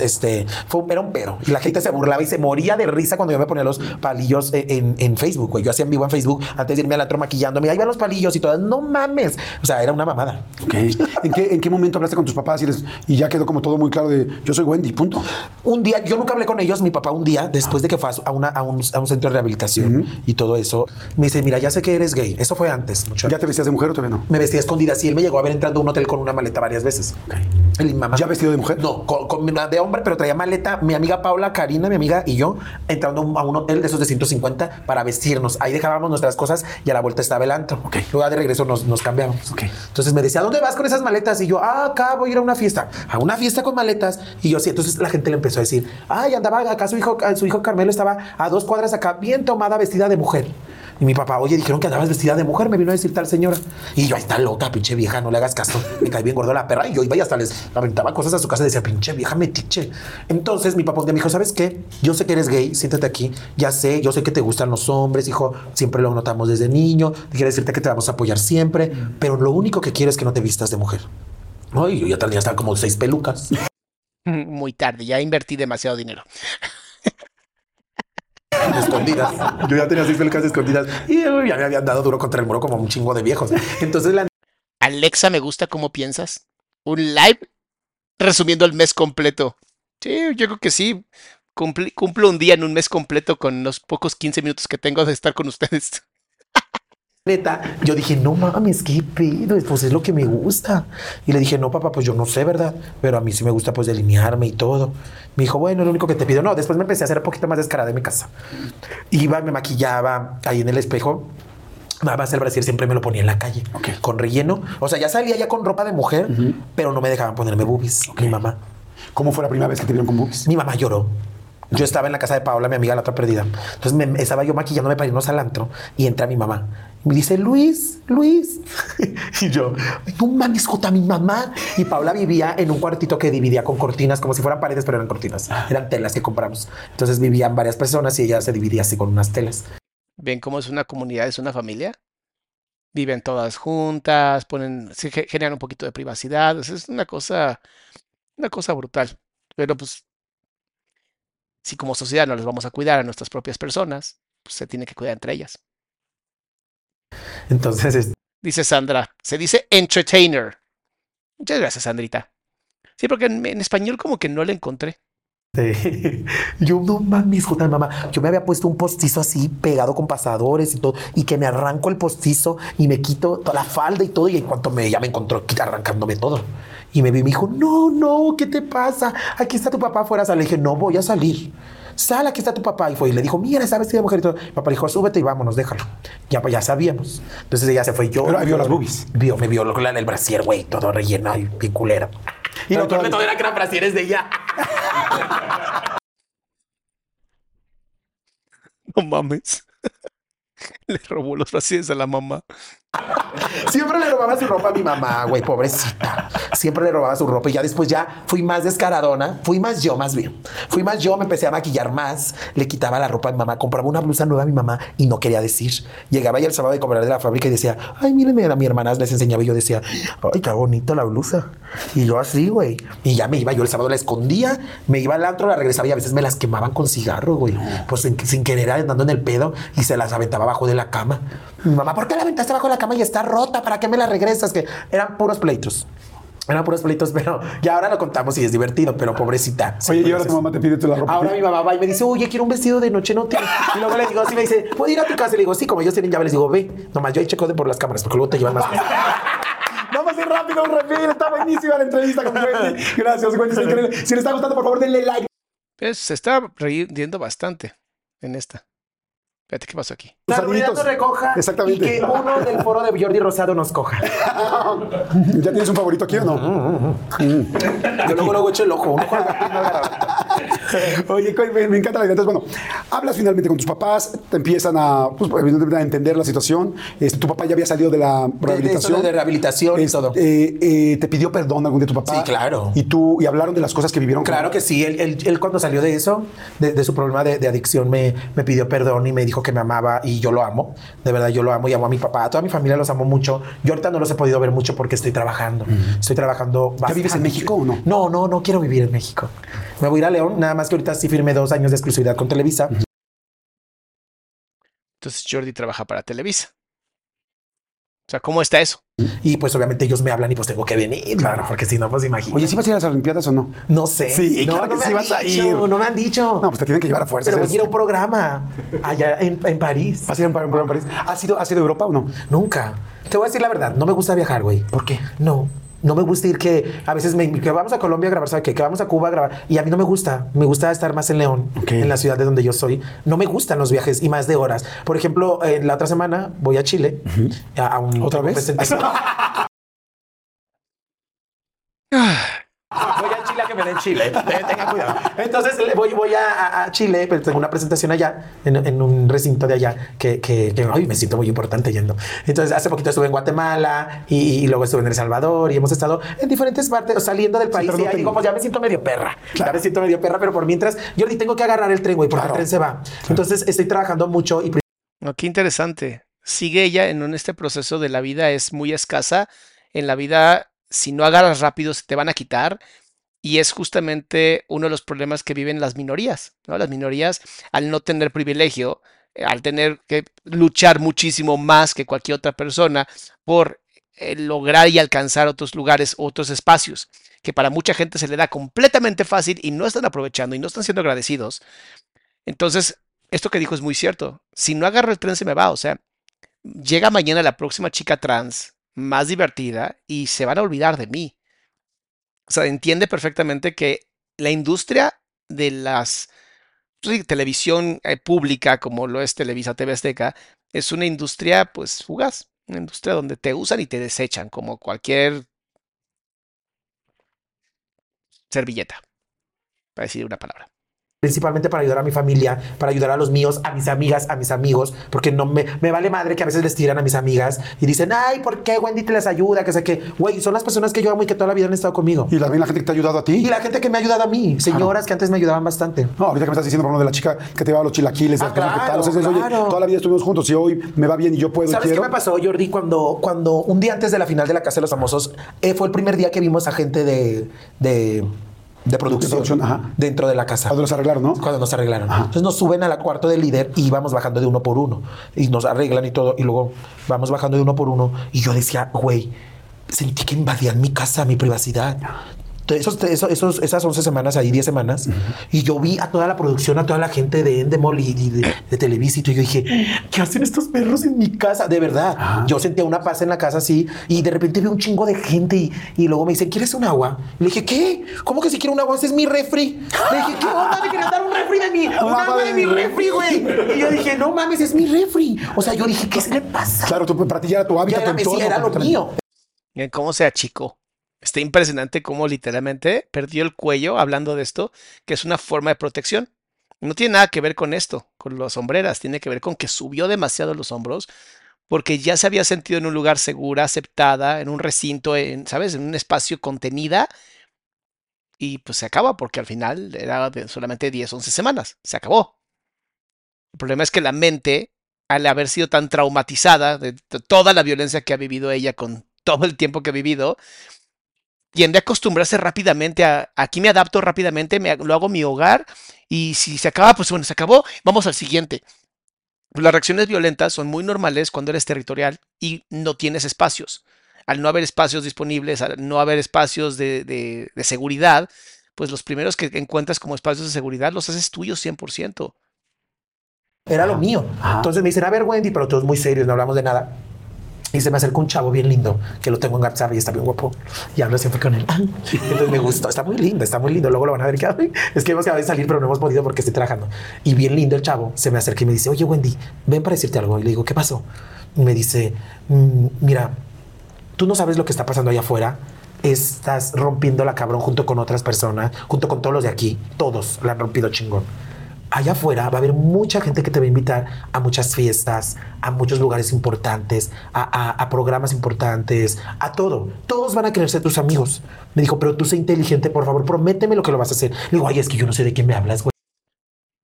Speaker 2: Este fue un pero un pero. Y la gente se burlaba y se moría de risa cuando yo me ponía los palillos en, en- en Facebook, güey. Yo hacía en vivo en Facebook antes de irme al antro maquillándome. Ahí van los palillos y todas. No mames. O sea, era una mamada.
Speaker 3: Ok. ¿En qué, ¿En qué momento hablaste con tus papás y, les- y ya quedó como todo muy claro de yo soy Wendy, punto?
Speaker 2: Un día, yo nunca hablé con ellos. Mi papá, un día, después de que fue a, una- a un, a un centro de rehabilitación y todo eso, me dice: Mira, ya sé que eres gay. Eso fue antes.
Speaker 3: ¿Ya te vestías de mujer o todavía no?
Speaker 2: me vestía escondida y él me llegó a ver entrando a un hotel con una maleta varias veces. El mamá.
Speaker 3: ¿Ya vestido de mujer?
Speaker 2: No, con, con- de hombre, pero traía maleta. Mi amiga Paula, Karina, mi amiga y yo entrando a un- hotel de esos de 150 para vestirnos. Ahí dejábamos nuestras cosas y a la vuelta estaba el antro.
Speaker 3: Ok.
Speaker 2: Luego de regreso nos, nos cambiamos.
Speaker 3: Ok.
Speaker 2: Entonces me decía, ¿dónde vas con esas maletas? Y yo, ah, acá voy a ir a una fiesta. A una fiesta con maletas. Y yo sí. Entonces la gente le empezó a decir, ay, andaba acá su hijo, su hijo Carmelo estaba a dos cuadras acá, bien tomada, vestida de mujer. Y mi papá, oye, dijeron que andabas vestida de mujer, me vino a decir tal señora. Y yo, ahí está loca, pinche vieja, no le hagas caso. Me cae bien gordo la perra. Y yo iba y hasta les aventaba cosas a su casa y decía, pinche vieja metiche. Entonces mi papá un día me dijo, ¿sabes qué? Yo sé que eres gay, siéntate aquí. Ya sé, yo sé que te gustan los hombres, hijo. Siempre lo notamos desde niño. Quiero decirte que te vamos a apoyar siempre. Pero lo único que quiero es que no te vistas de mujer. Ay, yo ya tenía hasta como seis pelucas.
Speaker 1: Muy tarde, ya invertí demasiado dinero.
Speaker 2: escondidas. Yo ya tenía seis pelucas escondidas y ya me habían dado duro contra el muro como un chingo de viejos. Entonces la
Speaker 1: Alexa, me gusta cómo piensas. Un live resumiendo el mes completo. Sí, yo creo que sí. Cumpli- cumplo un día en un mes completo con los pocos 15 minutos que tengo de estar con ustedes.
Speaker 2: neta, yo dije, no mames, qué pedo, pues es lo que me gusta. Y le dije, no, papá, pues yo no sé, ¿verdad? Pero a mí sí me gusta pues delinearme y todo. Me dijo, bueno, lo único que te pido. No, después me empecé a hacer un poquito más descarada en mi casa. Iba, me maquillaba ahí en el espejo. Nada más el brasier siempre me lo ponía en la calle, con relleno. O sea, ya salía ya con ropa de mujer, pero no me dejaban ponerme boobies. Mi mamá.
Speaker 3: ¿Cómo fue la primera vez que te vieron con boobies?
Speaker 2: Mi mamá lloró. Yo estaba en la casa de Paola, mi amiga, la otra perdida. Entonces me, estaba yo maquillándome para irnos al antro y entra mi mamá. Y me dice, Luis, Luis. y yo, no mames, Jota, mi mamá. Y Paola vivía en un cuartito que dividía con cortinas, como si fueran paredes, pero eran cortinas. Eran telas que compramos. Entonces vivían varias personas y ella se dividía así con unas telas.
Speaker 1: ¿Ven cómo es una comunidad, es una familia? Viven todas juntas, ponen, se ge- generan un poquito de privacidad. o sea, Es una cosa, una cosa brutal. Pero pues, si como sociedad no les vamos a cuidar a nuestras propias personas, pues se tiene que cuidar entre ellas.
Speaker 2: Entonces,
Speaker 1: Dice Sandra, se dice entertainer. Muchas gracias, Sandrita. Sí, porque en, en español como que no le encontré.
Speaker 2: Sí. Yo no mames, Jota, mamá. Yo me había puesto un postizo así pegado con pasadores y todo, y que me arranco el postizo y me quito toda la falda y todo. Y en cuanto me ya me encontró arrancándome todo. Y me vi y me dijo, no, no, ¿qué te pasa? Aquí está tu papá afuera. Sal. Le dije, no voy a salir. Sal, aquí está tu papá. Y fue y le dijo, mira, vestida de mujer y todo. Mi papá dijo, súbete y vámonos, déjalo. Ya, pues ya sabíamos. Entonces ella se fue y yo.
Speaker 3: Pero vio las boobies.
Speaker 2: Vio, me vio la- el brasier, güey, todo relleno y bien culero. Y lo peor de todo era que eran brasieres de ella.
Speaker 1: No mames. Le robó los brasieres a la mamá.
Speaker 2: Siempre le robaba su ropa a mi mamá, güey, pobrecita. Siempre le robaba su ropa y ya después ya fui más descaradona. Fui más yo, más bien. Fui más yo, me empecé a maquillar más. Le quitaba la ropa a mi mamá, compraba una blusa nueva a mi mamá y no quería decir. Llegaba ya el sábado de comprar de la fábrica y decía, ay, mírenme, a mi hermana les enseñaba y yo decía, ay, qué bonita la blusa. Y yo así, güey. Y ya me iba, yo el sábado la escondía, me iba al antro, la regresaba y a veces me las quemaban con cigarro, güey. Pues sin, sin querer andando en el pedo y se las aventaba abajo de la cama. Mi mamá, ¿por qué la aventaste abajo de la cama y está rota? ¿Para qué me la regresas? Que eran puros pleitos. Eran puros pleitos, pero ya ahora lo contamos y es divertido, pero pobrecita.
Speaker 3: Oye, y ahora tu mamá te pide tú la ropa.
Speaker 2: Ahora mi mamá va y me dice, oye, quiero un vestido de noche, no tienes. Y luego le digo así, me dice, ¿puedo ir a tu casa? Y le digo, sí, como ellos tienen llave, les digo, ve, nomás yo ahí checo de por las cámaras, porque luego te llevan más.
Speaker 3: Vamos a ir rápido, un refil. Está buenísima la entrevista con Wendy. Gracias, Wendy. increíble. Si les está gustando, por favor, denle like.
Speaker 1: Pues se está riendo bastante en esta. Fíjate qué pasó aquí.
Speaker 2: La nos recoja
Speaker 3: Exactamente.
Speaker 2: y que uno del foro de Jordi Rosado nos coja.
Speaker 3: ¿Ya tienes un favorito aquí o no?
Speaker 2: Yo luego luego echo el ojo. uno
Speaker 3: Oye, me, me encanta la idea. Entonces, bueno, hablas finalmente con tus papás, te empiezan a, pues, a entender la situación. Este, tu papá ya había salido de la
Speaker 2: de
Speaker 3: rehabilitación.
Speaker 2: esto de rehabilitación y
Speaker 3: Es-
Speaker 2: todo.
Speaker 3: eh, eh, ¿Te pidió perdón algún día tu papá?
Speaker 2: Sí, claro.
Speaker 3: Y tú, y hablaron de las cosas que vivieron.
Speaker 2: Claro que sí, él, él- él cuando salió de eso, de, de su problema de, de adicción, me, me pidió perdón y me dijo que me amaba y yo lo amo. De verdad, yo lo amo y amo a mi papá. A toda mi familia los amo mucho. Yo ahorita no los he podido ver mucho porque estoy trabajando. Estoy trabajando bastante.
Speaker 3: vives en México o no?
Speaker 2: No, no, no quiero vivir en México. Me voy a ir a León, nada más que ahorita sí firmé dos años de exclusividad con Televisa.
Speaker 1: Entonces Jordi trabaja para Televisa. O sea, ¿cómo está eso?
Speaker 2: Y pues obviamente ellos me hablan y pues tengo que venir, claro, porque si no, pues imagínate.
Speaker 3: Oye, ¿sí vas a ir a las Olimpiadas o no?
Speaker 2: no sé.
Speaker 3: Sí,
Speaker 2: no,
Speaker 3: claro
Speaker 2: no
Speaker 3: que
Speaker 2: me
Speaker 3: sí
Speaker 2: han
Speaker 3: vas a
Speaker 2: dicho,
Speaker 3: ir.
Speaker 2: No me han dicho.
Speaker 3: No, pues te tienen que llevar a fuerzas.
Speaker 2: Pero voy a ir a un programa allá en, en París.
Speaker 3: ¿Vas a ir a un programa en París? ¿Has ido, ¿Has ido a Europa o no?
Speaker 2: Nunca. Te voy a decir la verdad, no me gusta viajar, güey.
Speaker 3: ¿Por qué?
Speaker 2: No. No me gusta ir que a veces me que vamos a Colombia a grabar, ¿sabes qué? Que vamos a Cuba a grabar. Y a mí no me gusta. Me gusta estar más en León, en la ciudad de donde yo soy. No me gustan los viajes y más de horas. Por ejemplo, eh, la otra semana voy a Chile. a, a un
Speaker 3: ¿Otra vez?
Speaker 2: Voy a Chile a que me den Chile. Eh, Tenga cuidado. Entonces voy, voy a, a- Chile, pero tengo una presentación allá, en, en un recinto de allá, que, que, que, ay, me siento muy importante yendo. Entonces hace poquito estuve en Guatemala y, y luego estuve en El Salvador y hemos estado en diferentes partes, saliendo del país.
Speaker 3: pero
Speaker 2: y
Speaker 3: no
Speaker 2: ahí pues ya me siento medio perra. Ya me siento medio perra, pero por mientras, yo ni tengo que agarrar el tren, güey, porque
Speaker 3: Claro.
Speaker 2: el tren se va. Entonces estoy trabajando mucho y
Speaker 1: No, qué interesante. Sigue ella en este proceso de la vida es muy escasa. En la vida, si no agarras rápido, se te van a quitar. Y es justamente uno de los problemas que viven las minorías, ¿no? Las minorías, al no tener privilegio, eh, al tener que luchar muchísimo más que cualquier otra persona por eh, lograr y alcanzar otros lugares, otros espacios, que para mucha gente se le da completamente fácil y no están aprovechando y no están siendo agradecidos. Entonces, esto que dijo es muy cierto. Si no agarro el tren, se me va. O sea, llega mañana la próxima chica trans más divertida y se van a olvidar de mí. O sea, entiende perfectamente que la industria de las pues televisión eh, pública, como lo es Televisa TV Azteca, es una industria pues fugaz, una industria donde te usan y te desechan, como cualquier servilleta, para decir una palabra.
Speaker 2: Principalmente para ayudar a mi familia, para ayudar a los míos, a mis amigas, a mis amigos, porque no me, me vale madre que a veces les tiran a mis amigas y dicen, ay, ¿por qué Wendy te les ayuda? Que sé que, güey, son las personas que yo amo y que toda la vida han estado conmigo.
Speaker 3: Y la, la gente que te ha ayudado a ti.
Speaker 2: Y la gente que me ha ayudado a mí, señoras que antes me ayudaban bastante.
Speaker 3: No, ahorita que me estás diciendo, por ejemplo, de la chica que te llevaba los chilaquiles,
Speaker 2: Ah,
Speaker 3: cosas que tal.
Speaker 2: claro,
Speaker 3: O sea, dices, oye,
Speaker 2: claro.
Speaker 3: toda la vida estuvimos juntos y hoy me va bien y yo puedo
Speaker 2: ¿Sabes qué me pasó, Jordi? Cuando, cuando un día antes de la final de la Casa de los Famosos, eh, fue el primer día que vimos a gente de, de, de producción,
Speaker 3: producción, ajá.
Speaker 2: dentro de la casa.
Speaker 3: Cuando los arreglaron, ¿no?
Speaker 2: Cuando nos arreglaron. Entonces nos suben al cuarto del líder y vamos bajando de uno por uno. Y nos arreglan y todo. Y luego vamos bajando de uno por uno. Y yo decía, güey, sentí que invadían mi casa, mi privacidad. Esos, esos, esos- esas 11 semanas ahí, 10 semanas, y yo vi a toda la producción, a toda la gente de Endemol y, y de, de Televisa, y yo dije, ¿qué hacen estos perros en mi casa? De verdad. Yo sentía una paz en la casa así, y de repente vi un chingo de gente, y, y luego me dicen, ¿quieres un agua? Le dije, ¿qué? ¿Cómo que si quiero un agua? Ese es mi refri. Le dije, ¿qué onda? Me querías dar un refri de mí, un agua de mi refri, güey. Y yo dije, no mames, es mi refri. O sea, yo dije, ¿qué se le pasa?
Speaker 3: Claro, tú, para ti ya era tu
Speaker 2: Ya
Speaker 3: hábitat,
Speaker 2: era,
Speaker 3: tu entorno
Speaker 2: sí, era lo mío.
Speaker 1: Miren cómo se achicó. Está impresionante cómo literalmente perdió el cuello hablando de esto, que es una forma de protección. No tiene nada que ver con esto, con las sombreras, tiene que ver con que subió demasiado los hombros porque ya se había sentido en un lugar segura, aceptada, en un recinto, en, ¿sabes? En un espacio contenida y pues se acaba porque al final era solamente 10, 11 semanas, se acabó. El problema es que la mente, al haber sido tan traumatizada de toda la violencia que ha vivido ella con todo el tiempo que ha vivido, tiende a acostumbrarse rápidamente a aquí me adapto rápidamente, me, lo hago mi hogar y si se acaba, pues bueno, se acabó, vamos al siguiente. Las reacciones violentas son muy normales cuando eres territorial y no tienes espacios. Al no haber espacios disponibles, al no haber espacios de, de- de seguridad, pues los primeros que encuentras como espacios de seguridad los haces tuyos 100%.
Speaker 2: Era lo mío.
Speaker 3: Ajá.
Speaker 2: Entonces me dicen, a ver, Wendy, pero todos muy serios, no hablamos de nada. Y se me acercó un chavo bien lindo, que lo tengo en WhatsApp y está bien guapo. Y hablo siempre con él. Entonces me gustó. Está muy lindo, está muy lindo. Luego lo van a ver que es que hemos acabado de salir, pero no hemos podido porque estoy trabajando. Y bien lindo el chavo. Se me acerca y me dice, oye, Wendy, ven para decirte algo. Y le digo, ¿qué pasó? Y me dice, "Mm, mira, tú no sabes lo que está pasando allá afuera. Estás rompiendo la cabrón junto con otras personas, junto con todos los de aquí. Todos la han rompido chingón allá afuera va a haber mucha gente que te va a invitar a muchas fiestas, a muchos lugares importantes, a, programas importantes, a todo. Todos van a querer ser tus amigos. Me dijo, pero tú sé inteligente, por favor, prométeme lo que lo vas a hacer. Le digo, ay, es que yo no sé de qué me hablas, güey.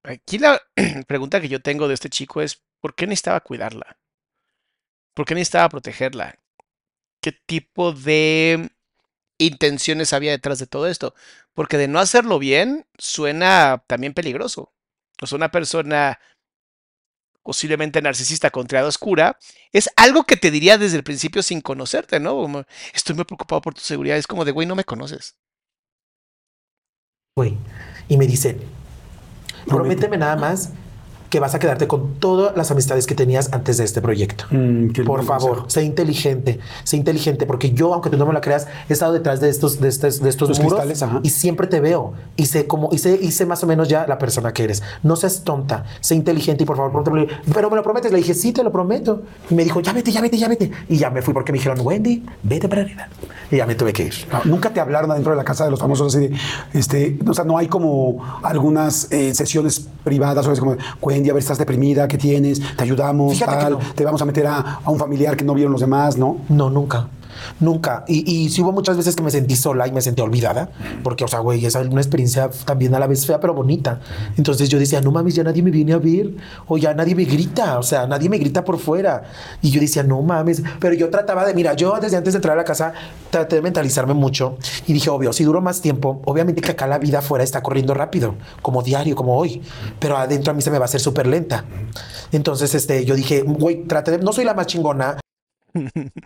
Speaker 1: Aquí la pregunta que yo tengo de este chico es, ¿por qué necesitaba cuidarla? ¿Por qué necesitaba protegerla? ¿Qué tipo de intenciones había detrás de todo esto? Porque de no hacerlo bien, suena también peligroso. Sea, una persona posiblemente narcisista con triada oscura, es algo que te diría desde el principio sin conocerte, ¿no? Como, estoy muy preocupado por tu seguridad. Es como de, güey, no me conoces.
Speaker 2: güey. Y me dice, prométeme nada más que vas a quedarte con todas las amistades que tenías antes de este proyecto.
Speaker 3: Mm,
Speaker 2: Por favor,
Speaker 3: consejo.
Speaker 2: sé inteligente, sé inteligente, porque yo, aunque tú no me la creas, he estado detrás de estos, de estos, de estos
Speaker 3: Los
Speaker 2: muros
Speaker 3: cristales, ajá.
Speaker 2: y siempre te veo y sé cómo, y sé, y sé más o menos ya la persona que eres. No seas tonta, sé inteligente y por favor, prométemelo. pero me lo prometes. Le dije, sí, te lo prometo. Y me dijo, ya vete, ya vete, ya vete. Y ya me fui porque me dijeron, Wendy, vete para arriba. Y ya me tuve que ir.
Speaker 3: No, Nunca te hablaron adentro de la casa de los famosos así de, este, o sea, no hay como algunas eh, sesiones privadas o es como, Wendy, a ver, estás deprimida, ¿qué tienes? Te ayudamos, tal,
Speaker 2: no.
Speaker 3: te vamos a meter a, a un familiar que no vieron los demás, ¿no?
Speaker 2: No, nunca. Nunca. Y, y hubo muchas veces que me sentí sola y me sentí olvidada, porque, o sea, güey, es una experiencia también a la vez fea, pero bonita. Entonces yo decía, no mames, ya nadie me viene a ver, o ya nadie me grita, o sea, nadie me grita por fuera. Y yo decía, no mames, pero yo trataba de, mira, yo desde antes de entrar a la casa traté de mentalizarme mucho y dije, obvio, si duro más tiempo, obviamente que acá la vida afuera está corriendo rápido, como diario, como hoy, pero adentro a mí se me va a hacer súper lenta. Entonces, este, yo dije, güey, traté de, no soy la más chingona,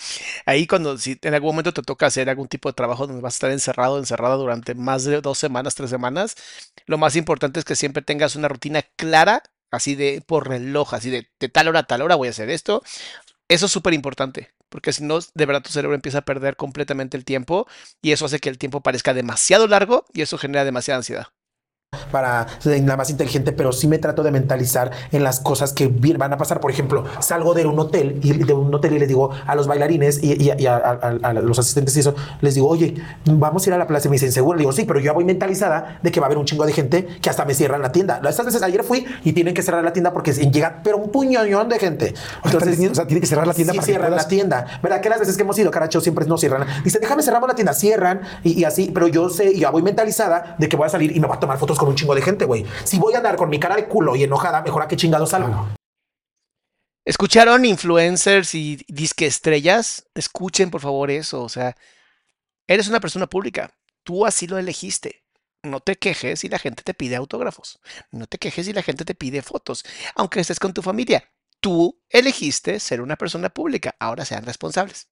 Speaker 1: Ahí cuando si en algún momento te toca hacer algún tipo de trabajo donde vas a estar encerrado, encerrada durante más de dos semanas, tres semanas, lo más importante es que siempre tengas una rutina clara, así de por reloj, así de, de tal hora a tal hora voy a hacer esto. Eso es súper importante, porque si no, de verdad tu cerebro empieza a perder completamente el tiempo y eso hace que el tiempo parezca demasiado largo y eso genera demasiada ansiedad.
Speaker 2: Para la más inteligente, pero sí me trato de mentalizar en las cosas que van a pasar. Por ejemplo, salgo de un hotel y de un hotel y les digo a los bailarines y, y- y a, a- a- a los asistentes y eso, les digo, oye, vamos a ir a la plaza y me dicen, seguro, le digo, sí, pero yo ya voy mentalizada de que va a haber un chingo de gente que hasta me cierran la tienda. Estas veces ayer fui y tienen que cerrar la tienda porque llega, pero un puñón de gente.
Speaker 3: Tiene- o sea, tiene que cerrar la tienda
Speaker 2: sí,
Speaker 3: para que
Speaker 2: cierran
Speaker 3: puedas-
Speaker 2: la tienda. ¿Verdad que las veces que hemos ido, Caracho, siempre no cierran? Dice, déjame cerramos la tienda, cierran y, y así, pero yo sé, ya voy mentalizada de que voy a salir y me voy a tomar fotos con un chingo de gente, güey. Si voy a andar con mi cara de culo y enojada, mejor a qué chingados salgo.
Speaker 1: ¿Escucharon influencers y disque estrellas? Escuchen por favor eso, o sea, eres una persona pública, tú así lo elegiste. No te quejes si la gente te pide autógrafos, no te quejes si la gente te pide fotos, aunque estés con tu familia. Tú elegiste ser una persona pública, ahora sean responsables.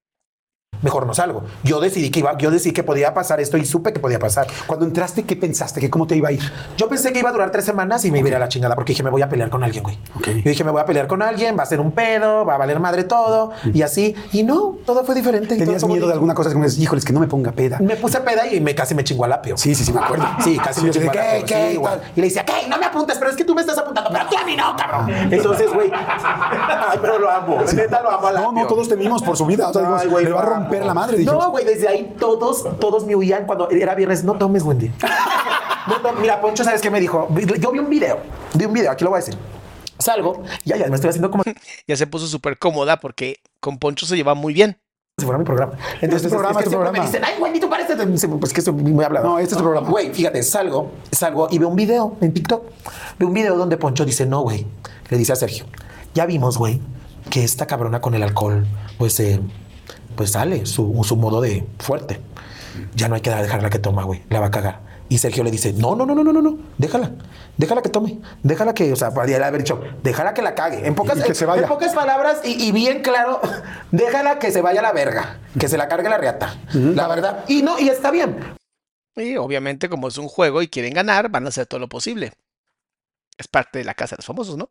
Speaker 2: Mejor no salgo. Yo decidí que iba, yo decidí que podía pasar esto y supe que podía pasar.
Speaker 3: Cuando entraste, ¿qué pensaste? ¿Que cómo te iba a ir?
Speaker 2: Yo pensé que iba a durar tres semanas y me iba a ir a la chingada porque dije, me voy a pelear con alguien, güey.
Speaker 3: Ok.
Speaker 2: Yo dije, me voy a pelear con alguien, va a ser un pedo, va a valer madre todo y así. Y no, todo fue diferente.
Speaker 3: ¿Tenías miedo de alguna cosa? Como dices, híjoles, que no me ponga peda.
Speaker 2: Me puse peda y me casi me chingó al apio.
Speaker 3: Sí, sí, sí, me acuerdo.
Speaker 2: Sí, casi
Speaker 3: Sí,
Speaker 2: me chingó al
Speaker 3: ¿qué,
Speaker 2: apio.
Speaker 3: qué,
Speaker 2: sí? Y le decía, ¿qué? No me apuntes, pero es que tú me estás apuntando, pero tú a mí no, cabrón. Entonces, güey. Ay, pero lo amo. Neta, lo amo al
Speaker 3: No, no,
Speaker 2: apio.
Speaker 3: todos temimos por su vida. O sea,
Speaker 2: Ay, güey,
Speaker 3: va a
Speaker 2: lo
Speaker 3: romper la madre. dijimos.
Speaker 2: No, güey, desde ahí todos, todos me huían cuando era viernes. No tomes, Wendy. No tomes. Mira, Poncho, ¿sabes qué me dijo? Yo vi un video, vi un video, aquí lo voy a decir. Salgo, ya, ya, me estoy haciendo como
Speaker 1: Ya se puso súper cómoda porque con Poncho se lleva muy bien.
Speaker 2: si fuera mi programa. Entonces,
Speaker 3: tu programa,
Speaker 2: es que
Speaker 3: es
Speaker 2: siempre me
Speaker 3: programa.
Speaker 2: dicen, ay, Wendy, tú pareces. Pues que estoy muy hablado.
Speaker 3: No, este es tu programa.
Speaker 2: Güey, fíjate, salgo, salgo y veo un video en TikTok. Veo un video donde Poncho dice, no, güey. Le dice a Sergio, ya vimos, güey, que esta cabrona con el alcohol, pues, eh, pues sale su, su modo de fuerte. Ya no hay que dejarla que toma, güey. La va a cagar. Y Sergio le dice, no, no, no, no, no, no, no, déjala. Déjala que tome. Déjala que, o sea, podría haber dicho, déjala que la cague. En pocas,
Speaker 3: Y que se vaya.
Speaker 2: en pocas palabras y, y bien claro, déjala que se vaya a la verga. Que se la cargue la reata. La verdad. Y no, y está bien.
Speaker 1: Y obviamente como es un juego y quieren ganar, van a hacer todo lo posible. Es parte de la casa de los famosos, ¿no?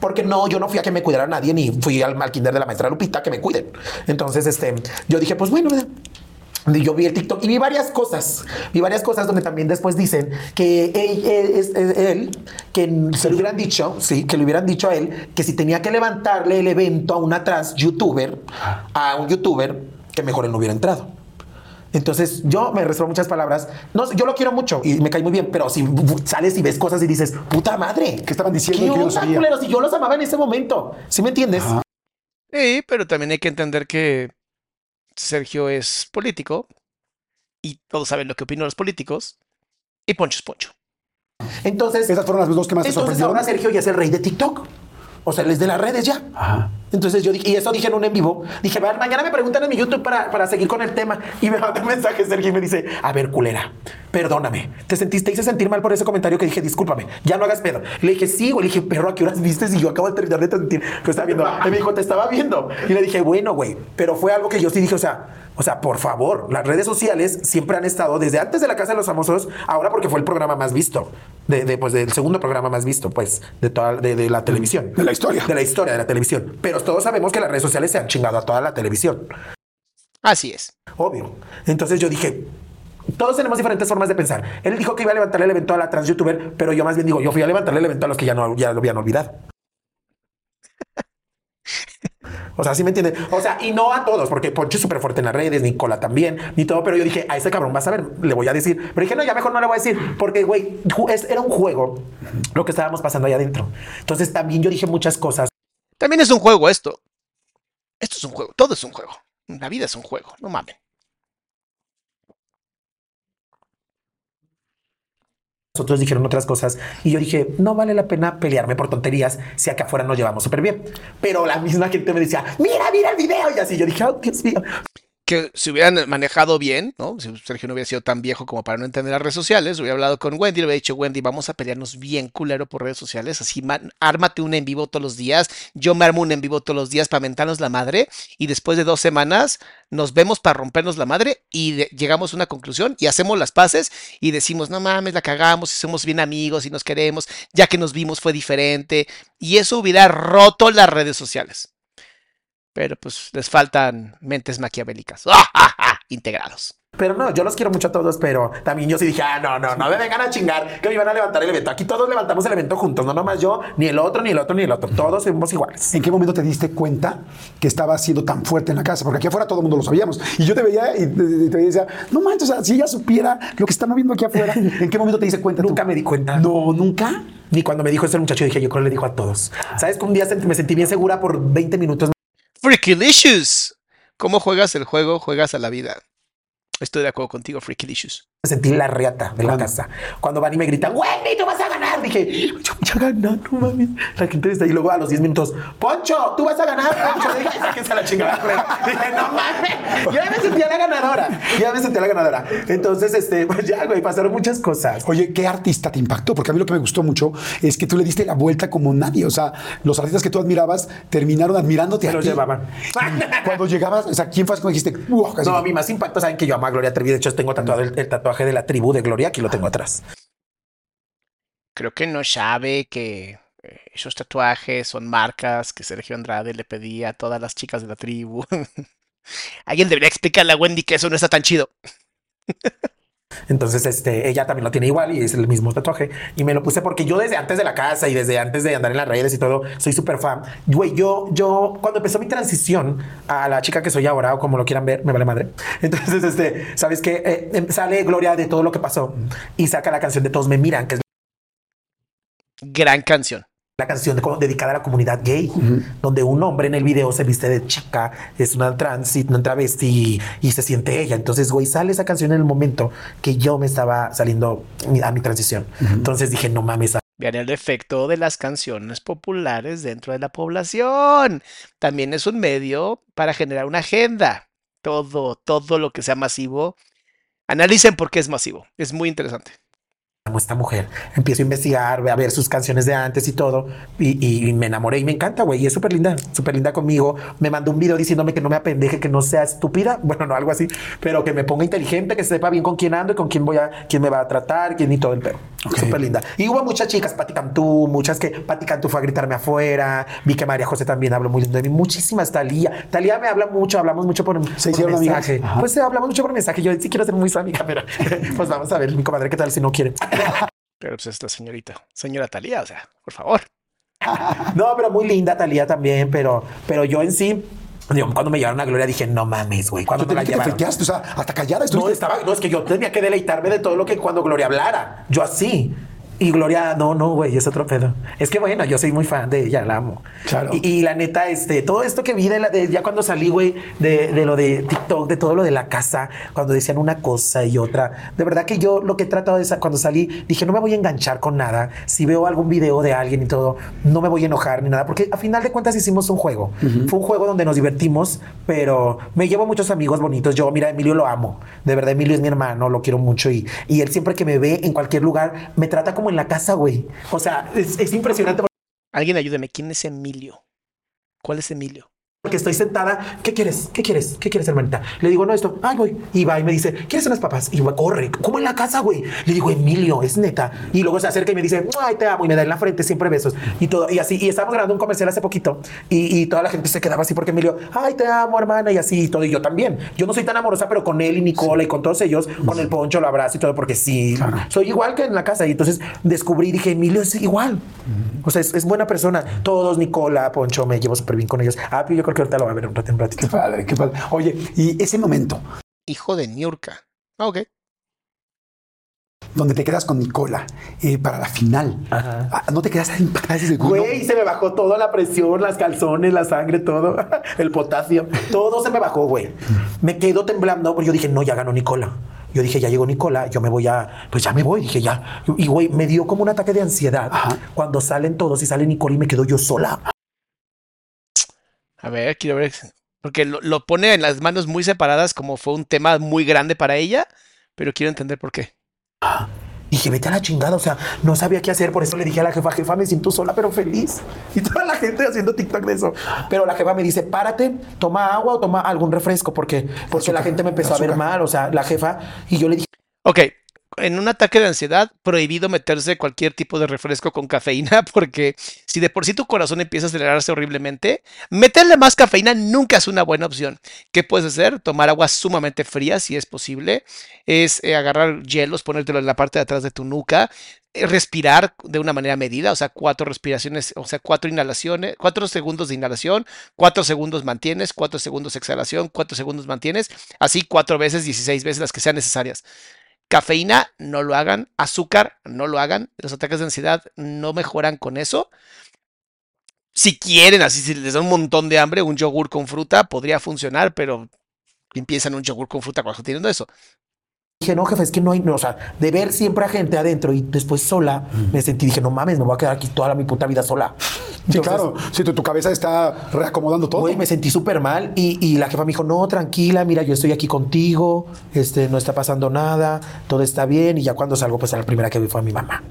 Speaker 2: Porque no, yo no fui a que me cuidara nadie, ni fui al, al kinder de la maestra Lupita que me cuiden. Entonces, este, yo dije, pues bueno. Y Yo vi el TikTok y vi varias cosas, vi varias cosas donde también después dicen que él, él, que se le hubieran dicho, sí, que le hubieran dicho a él que si tenía que levantarle el evento a una trans youtuber, a un youtuber, que mejor él no hubiera entrado. Entonces yo me reservo muchas palabras. No, sé, yo lo quiero mucho y me cae muy bien, pero si sales y ves cosas y dices, puta madre,
Speaker 3: ¿Qué estaban diciendo
Speaker 2: ¿Qué
Speaker 3: que
Speaker 2: onda, culeros? Si yo los amaba en ese momento, ¿sí me entiendes?
Speaker 3: Ajá.
Speaker 1: Sí, pero también hay que entender que Sergio es político y todos saben lo que opinan los políticos y Poncho es Poncho.
Speaker 2: Entonces,
Speaker 3: Esas fueron las dos que más te
Speaker 2: entonces
Speaker 3: sorprendieron.
Speaker 2: ahora Sergio ya es el rey de TikTok. O sea, él es de las redes ya.
Speaker 3: Ajá.
Speaker 2: Entonces yo dije, y eso dije en un en vivo, dije, "Va, mañana me preguntan en mi YouTube para, para seguir con el tema. Y me manda un mensaje Sergio y me dice, a ver, culera, perdóname. Te sentiste, hice sentir mal por ese comentario que dije, discúlpame, ya no hagas pedo. Le dije, sí, güey. Le dije, perro, ¿a qué horas viste? Y yo acabo de terminar de sentir que estaba viendo. Y me dijo, te estaba viendo. Y le dije, bueno, güey. Pero fue algo que yo sí dije, o sea, o sea, por favor, las redes sociales siempre han estado desde antes de la Casa de los Famosos, ahora porque fue el programa más visto, de, de, pues del segundo programa más visto, pues, de toda de, de la televisión.
Speaker 3: De la historia.
Speaker 2: De la historia de la televisión. Pero todos sabemos que las redes sociales se han chingado a toda la televisión.
Speaker 1: Así es.
Speaker 2: Obvio. Entonces yo dije, todos tenemos diferentes formas de pensar. Él dijo que iba a levantarle el evento a la trans youtuber, pero yo más bien digo, yo fui a levantarle el evento a los que ya no ya lo habían olvidado. O sea, ¿sí me entienden? O sea, y no a todos, porque Poncho es súper fuerte en las redes, Nicola también, ni todo, pero yo dije, a ese cabrón vas a ver, le voy a decir. Pero dije, no, ya mejor no le voy a decir, porque, güey, era un juego lo que estábamos pasando ahí adentro. Entonces también yo dije muchas cosas.
Speaker 1: También es un juego esto. Esto es un juego. Todo es un juego. La vida es un juego. No mames.
Speaker 2: Otros dijeron otras cosas y yo dije, no vale la pena pelearme por tonterías si acá afuera nos llevamos súper bien. Pero la misma gente me decía, mira, mira el video y así. Yo dije, oh, Dios mío.
Speaker 1: Que si hubieran manejado bien, ¿no? Si Sergio no hubiera sido tan viejo como para no entender las redes sociales, hubiera hablado con Wendy, le hubiera dicho, Wendy, vamos a pelearnos bien culero por redes sociales, así man- ármate un en vivo todos los días, yo me armo un en vivo todos los días para mentarnos la madre, y después de dos semanas nos vemos para rompernos la madre y llegamos a una conclusión y hacemos las paces y decimos, no mames, la cagamos y somos bien amigos y nos queremos, ya que nos vimos fue diferente, y eso hubiera roto las redes sociales. Pero pues les faltan mentes maquiavélicas. Integrados.
Speaker 2: Pero no, yo los quiero mucho a todos, pero también yo sí dije, ah, no, no, no me vengan a chingar que me iban a levantar el evento. Aquí todos levantamos el evento juntos, no nomás yo, ni el otro, ni el otro, ni el otro. Todos somos iguales.
Speaker 3: ¿En qué momento te diste cuenta que estaba siendo tan fuerte en la casa? Porque aquí afuera todo el mundo lo sabíamos. Y yo te veía y te, te- decía, no manches, o sea, si ella supiera lo que está moviendo aquí afuera, ¿en qué momento te diste cuenta? tú?
Speaker 2: Nunca me di cuenta.
Speaker 3: No, nunca.
Speaker 2: Ni cuando me dijo eso el muchacho, dije, yo creo que le dijo a todos. ¿Sabes que un día me sentí bien segura por 20 minutos?
Speaker 1: Freakylicious. ¿Cómo juegas el juego? Juegas a la vida. Estoy de acuerdo contigo, Freakylicious.
Speaker 2: Sentí la reata de la casa. Cuando van y me gritan, Wendy, tú vas a ganar. Dije, yo voy a ganar, no mames. La gente está ahí. Luego a los 10 minutos, Poncho, tú vas a ganar. Poncho, dije, "Ay, sáquense la chingada. culera". Dije, no mames. Ya me sentía la ganadora. Ya me sentía la ganadora. Entonces, este, pues ya, güey, pasaron muchas cosas.
Speaker 3: Oye, ¿qué artista te impactó? Porque a mí lo que me gustó mucho es que tú le diste la vuelta como nadie. O sea, los artistas que tú admirabas terminaron admirándote
Speaker 2: Se
Speaker 3: a
Speaker 2: los
Speaker 3: ti.
Speaker 2: llevaban.
Speaker 3: Cuando llegabas, o sea, ¿quién fue como dijiste?
Speaker 2: No, a mí más impacto, saben que yo amo a Gloria Trevi. De hecho, tengo tatuado el, el tatuaje de la tribu de Gloria. Aquí lo tengo atrás.
Speaker 1: Creo que no sabe que eh, esos tatuajes son marcas que Sergio Andrade le pedía a todas las chicas de la tribu. Alguien debería explicarle a Wendy que eso no está tan chido.
Speaker 2: Entonces, este, ella también lo tiene igual y es el mismo tatuaje. Y me lo puse porque yo desde antes de la casa y desde antes de andar en las redes y todo, soy súper fan. Güey, yo, yo, cuando empezó mi transición a la chica que soy ahora o como lo quieran ver, me vale madre. Entonces, este, sabes que sale Gloria de todo lo que pasó y saca la canción de Todos me miran, que es
Speaker 1: Gran canción.
Speaker 2: La canción de- dedicada a la comunidad gay, donde un hombre en el video se viste de chica, es una trans, y una travesti y, y se siente ella. Entonces, güey, sale esa canción en el momento que yo me estaba saliendo a mi transición. Entonces dije, no mames,
Speaker 1: Vean el efecto de las canciones populares dentro de la población. También es un medio para generar una agenda. Todo, todo lo que sea masivo. Analicen por qué es masivo. Es muy interesante.
Speaker 2: Amo esta mujer. Empiezo a investigar, a ver sus canciones de antes y todo. Y, y me enamoré y me encanta, güey. Y es súper linda, súper linda conmigo. Me mandó un video diciéndome que no me apendeje, que no sea estúpida. Bueno, no, algo así. Pero que me ponga inteligente, que sepa bien con quién ando y con quién voy a, quién me va a tratar, quién y todo el perro. Súper linda. Y hubo muchas chicas, Pati Cantú, muchas que Pati Cantú fue a gritarme afuera. Vi que María José también habló muy lindo de mí. Muchísimas. Talía. Talía me habla mucho, hablamos mucho por,
Speaker 3: ¿Se
Speaker 2: por mensaje. Pues hablamos mucho por mensaje. Yo sí quiero ser muy su amiga, pero pues vamos a ver, mi comadre, qué tal si no quiere.
Speaker 1: Pero pues esta señorita, señora Talía, o sea, por favor.
Speaker 2: No, pero muy linda Talía también, pero, pero yo en sí, digo, cuando me llevaron a Gloria dije, no mames, güey. Cuando
Speaker 3: te
Speaker 2: la
Speaker 3: te
Speaker 2: llevaron.
Speaker 3: fequeaste, o sea, hasta callada
Speaker 2: No,
Speaker 3: estuviste.
Speaker 2: estaba, no, es que yo tenía que deleitarme de todo lo que cuando Gloria hablara. Yo así. Y Gloria, no, no, güey, es otro pedo. Es que bueno, yo soy muy fan de ella, la amo.
Speaker 3: Claro.
Speaker 2: Y, y la neta, este, todo esto que vi de, la- de- ya cuando salí, güey, de, de lo de TikTok, de todo lo de la casa, cuando decían una cosa y otra, de verdad que yo lo que he tratado de cuando salí, dije, no me voy a enganchar con nada. Si veo algún video de alguien y todo, no me voy a enojar ni nada, porque a final de cuentas hicimos un juego. Fue un juego donde nos divertimos, pero me llevo muchos amigos bonitos. Yo, mira, Emilio lo amo. De verdad, Emilio es mi hermano, lo quiero mucho y, y él siempre que me ve en cualquier lugar, me trata como en la casa, güey. O sea, es, es impresionante
Speaker 1: Alguien ayúdeme, ¿quién es Emilio? ¿Cuál es Emilio?
Speaker 2: Porque estoy sentada. ¿Qué quieres? ¿Qué quieres? ¿Qué quieres, hermanita? Le digo, no, esto. Ay, voy. Y va y me dice, ¿quieres unas papas? Y va, corre, como en la casa, güey. Le digo, Emilio, es neta. Y luego se acerca y me dice, ay, te amo. Y me da en la frente siempre besos. Y todo. Y así. Y estábamos grabando un comercial hace poquito. Y, y toda la gente se quedaba así porque Emilio, ay, te amo, hermana. Y así y todo. Y yo también. Yo no soy tan amorosa, pero con él y Nicola y con todos ellos, con el poncho, lo abrazo y todo, porque sí, soy igual que en la casa. Y entonces descubrí, dije, Emilio es igual. O sea, es, es buena persona. Todos, Nicola, Poncho, me llevo súper bien con ellos. Ah, yo creo que ahorita lo va a ver un ratito.
Speaker 3: Qué padre, qué padre. Oye, y ese momento
Speaker 1: Hijo de Niurka. Ah, ok.
Speaker 3: donde te quedas con Nicola eh, para la final,
Speaker 2: Ajá.
Speaker 3: ah, ¿no te quedas impactada ese segundo?
Speaker 2: Güey, se me bajó toda la presión, las calzones, la sangre, todo, el potasio, todo se me bajó, güey. Me quedo temblando, porque yo dije, no, ya ganó Nicola. Yo dije, ya llegó Nicola, yo me voy a, pues ya me voy, dije, ya. Y güey, me dio como un ataque de ansiedad
Speaker 3: Ajá.
Speaker 2: cuando salen todos y sale Nicola y me quedo yo sola.
Speaker 1: A ver, quiero ver. Porque lo, lo pone en las manos muy separadas, como fue un tema muy grande para ella, pero quiero entender por qué.
Speaker 2: Dije, vete a la chingada, o sea, no sabía qué hacer, por eso le dije a la jefa, jefa, me siento sola, pero feliz. Y toda la gente haciendo TikTok de eso. Pero la jefa me dice, párate, toma agua o toma algún refresco, porque, porque la gente me empezó a ver mal, o sea, la jefa, y yo le dije,
Speaker 1: Ok, en un ataque de ansiedad, prohibido meterse cualquier tipo de refresco con cafeína, porque si de por sí tu corazón empieza a acelerarse horriblemente, meterle más cafeína nunca es una buena opción. ¿Qué puedes hacer? Tomar agua sumamente fría, si es posible. Es eh, agarrar hielos, ponértelo en la parte de atrás de tu nuca. eh, Respirar de una manera medida, o sea, cuatro respiraciones, o sea, cuatro inhalaciones, cuatro segundos de inhalación, cuatro segundos mantienes, cuatro segundos exhalación, cuatro segundos mantienes, así cuatro veces, 16 veces las que sean necesarias. Cafeína, no lo hagan. Azúcar, no lo hagan. Los ataques de ansiedad no mejoran con eso. Si quieren, así si les da un montón de hambre, un yogur con fruta podría funcionar, pero empiezan un yogur con fruta cuando teniendo eso.
Speaker 2: Dije, no, jefe, es que no hay, no, o sea, de ver siempre a gente adentro y después sola, me sentí, dije, no mames, me voy a quedar aquí toda mi puta vida sola.
Speaker 3: Sí,
Speaker 2: Entonces,
Speaker 3: claro. Sí, tu, tu cabeza está reacomodando todo.
Speaker 2: Güey, me sentí súper mal y, y la jefa me dijo, no, tranquila, mira, yo estoy aquí contigo, este, no está pasando nada, todo está bien. Y ya cuando salgo, pues a la primera que vi fue a mi mamá.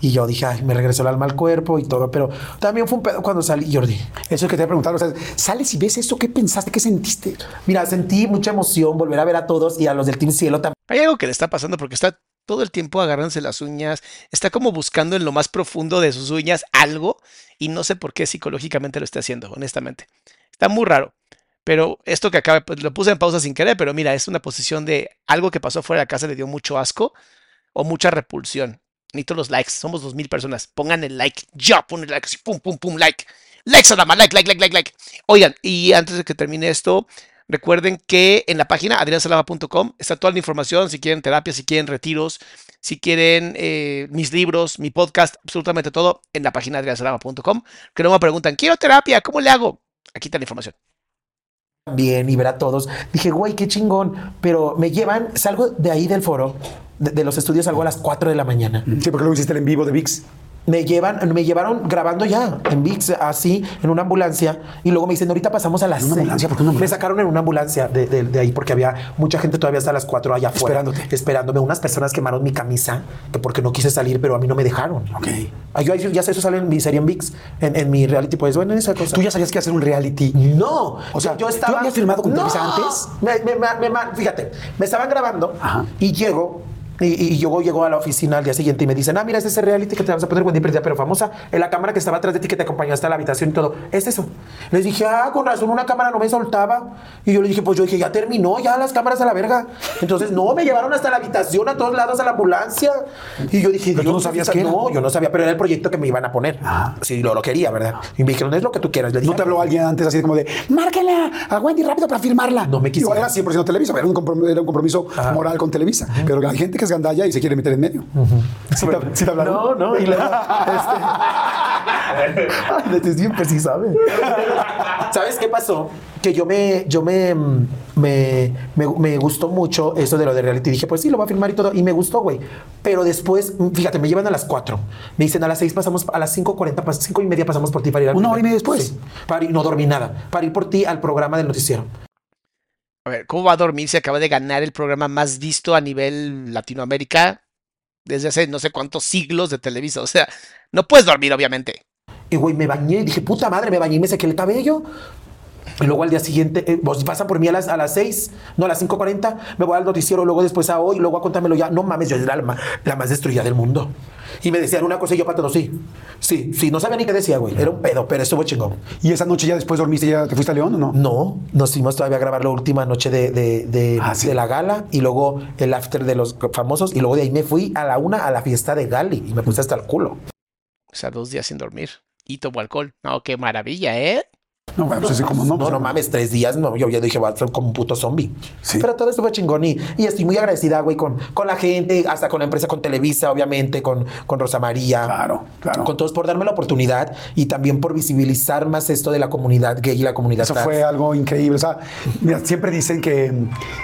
Speaker 2: Y yo dije, ay, me regresó el alma al cuerpo y todo, pero también fue un pedo cuando salí, Jordi.
Speaker 3: Eso es que te voy a preguntar. O sea, sales y ves esto, ¿qué pensaste? ¿Qué sentiste?
Speaker 2: Mira, sentí mucha emoción volver a ver a todos y a los del Team Cielo también.
Speaker 1: Hay algo que le está pasando porque está todo el tiempo agarrándose las uñas, está como buscando en lo más profundo de sus uñas algo y no sé por qué psicológicamente lo está haciendo, honestamente. Está muy raro. Pero esto que acaba, pues, lo puse en pausa sin querer, pero mira, es una posición de algo que pasó fuera de la casa le dio mucho asco o mucha repulsión. Necesito los likes, somos dos mil personas. Pongan el like, ya, pon el like, así, pum, pum, pum, like. Likes a la like, like, like, like, like. Oigan, y antes de que termine esto, Recuerden que en la página adriansalama.com está toda la información, si quieren terapia, si quieren retiros, si quieren eh, mis libros, mi podcast, absolutamente todo en la página adriansalama.com. Que no me preguntan, quiero terapia, ¿cómo le hago? Aquí está la información.
Speaker 2: bien y ver a todos. Dije, güey, qué chingón. Pero me llevan, salgo de ahí del foro, de, de los estudios, salgo a las 4 de la mañana.
Speaker 3: Sí, porque luego hiciste el en vivo de VIX.
Speaker 2: Me llevan, me llevaron grabando ya en VIX, así, en una ambulancia. Y luego me dicen, ahorita pasamos a las
Speaker 3: ¿En una
Speaker 2: seis".
Speaker 3: ambulancia? ¿Por qué una
Speaker 2: Me sacaron en una ambulancia de, de- de ahí porque había mucha gente todavía hasta las 4 allá afuera.
Speaker 3: Esperándote.
Speaker 2: Esperándome. Unas personas quemaron mi camisa que porque no quise salir, pero a mí no me dejaron.
Speaker 3: Ok.
Speaker 2: Ah, yo, yo- ya sé, eso sale en mi serie en VIX, en, en mi reality, pues bueno, en esa cosa.
Speaker 3: Tú ya sabías que hacer un reality.
Speaker 2: No,
Speaker 3: O sea,
Speaker 2: yo estaba.
Speaker 3: ¿tú habías firmado con
Speaker 2: no,
Speaker 3: antes?
Speaker 2: Me, me- me- me- fíjate, me estaban grabando
Speaker 3: Ajá.
Speaker 2: y llego Y, y yo llego a la oficina al día siguiente y me dicen, ah, mira, es el reality que te vamos a poner Wendy Perdida, pero famosa, en la cámara que estaba atrás de ti, que te acompañó hasta la habitación y todo. Es eso. Les dije, ah, con razón, una cámara no me soltaba. Y yo le dije, pues yo dije, ya terminó, ya las cámaras a la verga. Entonces, no, me llevaron hasta la habitación, a todos lados, a la ambulancia. Y yo dije,
Speaker 3: Pero tú no sabías qué.
Speaker 2: No, yo no sabía, pero era el proyecto que me iban a poner. Si lo, lo quería, ¿verdad? Y me dijeron, es lo que tú quieras. Le dije,
Speaker 3: ¿No te habló alguien antes así como de, márquenle a Wendy rápido para firmarla?
Speaker 2: No me quisieron.
Speaker 3: Digo, Era 100% Televisa, era un compromiso, era un compromiso moral con Televisa. Pero hay gente que es gandalla y se quiere meter en medio. ¿Sí te, sí te hablaron?
Speaker 2: No, no, y luego, este, siempre sí sabe. ¿Sabes qué pasó? Que yo me, yo me, me, me, me gustó mucho eso de lo de reality. Dije, pues sí, lo voy a filmar y todo. Y me gustó, güey. Pero después, fíjate, me llevan a las 4. Me dicen a las 6 pasamos, a las 5.40, pas- 5 y media pasamos por ti para ir al
Speaker 3: Una hora y media después.
Speaker 2: Sí, para ir- no dormí nada. Para ir por ti al programa del noticiero.
Speaker 1: A ver, ¿cómo va a dormir si acaba de ganar el programa más visto a nivel Latinoamérica desde hace no sé cuántos siglos de Televisa? O sea, no puedes dormir, obviamente.
Speaker 2: Y güey, me bañé dije, puta madre, me bañé y me sequé el cabello. Y luego al día siguiente, eh, vos pasan por mí a las, a las 6, no a las 5.40, me voy al noticiero, luego después a hoy, luego a contármelo ya. No mames, yo era la, la más destruida del mundo. Y me decían una cosa y yo para todo, sí. Sí, sí, no sabía ni qué decía, güey. Era un pedo, pero estuvo chingón.
Speaker 3: ¿Y esa noche ya después dormiste ya te fuiste a León o no?
Speaker 2: No, nos fuimos todavía a grabar la última noche de, de, de-
Speaker 3: Ah, sí.
Speaker 2: de la gala y luego el after de los famosos y luego de ahí me fui a la una a la fiesta de Gali y me puse hasta el culo.
Speaker 1: O sea, dos días sin dormir. Y tomo alcohol. No, qué maravilla, ¿eh?
Speaker 3: No, bueno, pues así como no.
Speaker 2: No, no mames, tres días, no, yo ya dije, voy a ser como un puto zombie.
Speaker 3: Sí.
Speaker 2: Pero todo estuvo chingón y, y estoy muy agradecida, güey, con, con la gente, hasta con la empresa, con Televisa, obviamente, con, con Rosa María.
Speaker 3: Claro, claro.
Speaker 2: Con todos por darme la oportunidad y también por visibilizar más esto de la comunidad gay y la comunidad
Speaker 3: Eso
Speaker 2: trans.
Speaker 3: fue algo increíble. O sea, mira, siempre dicen que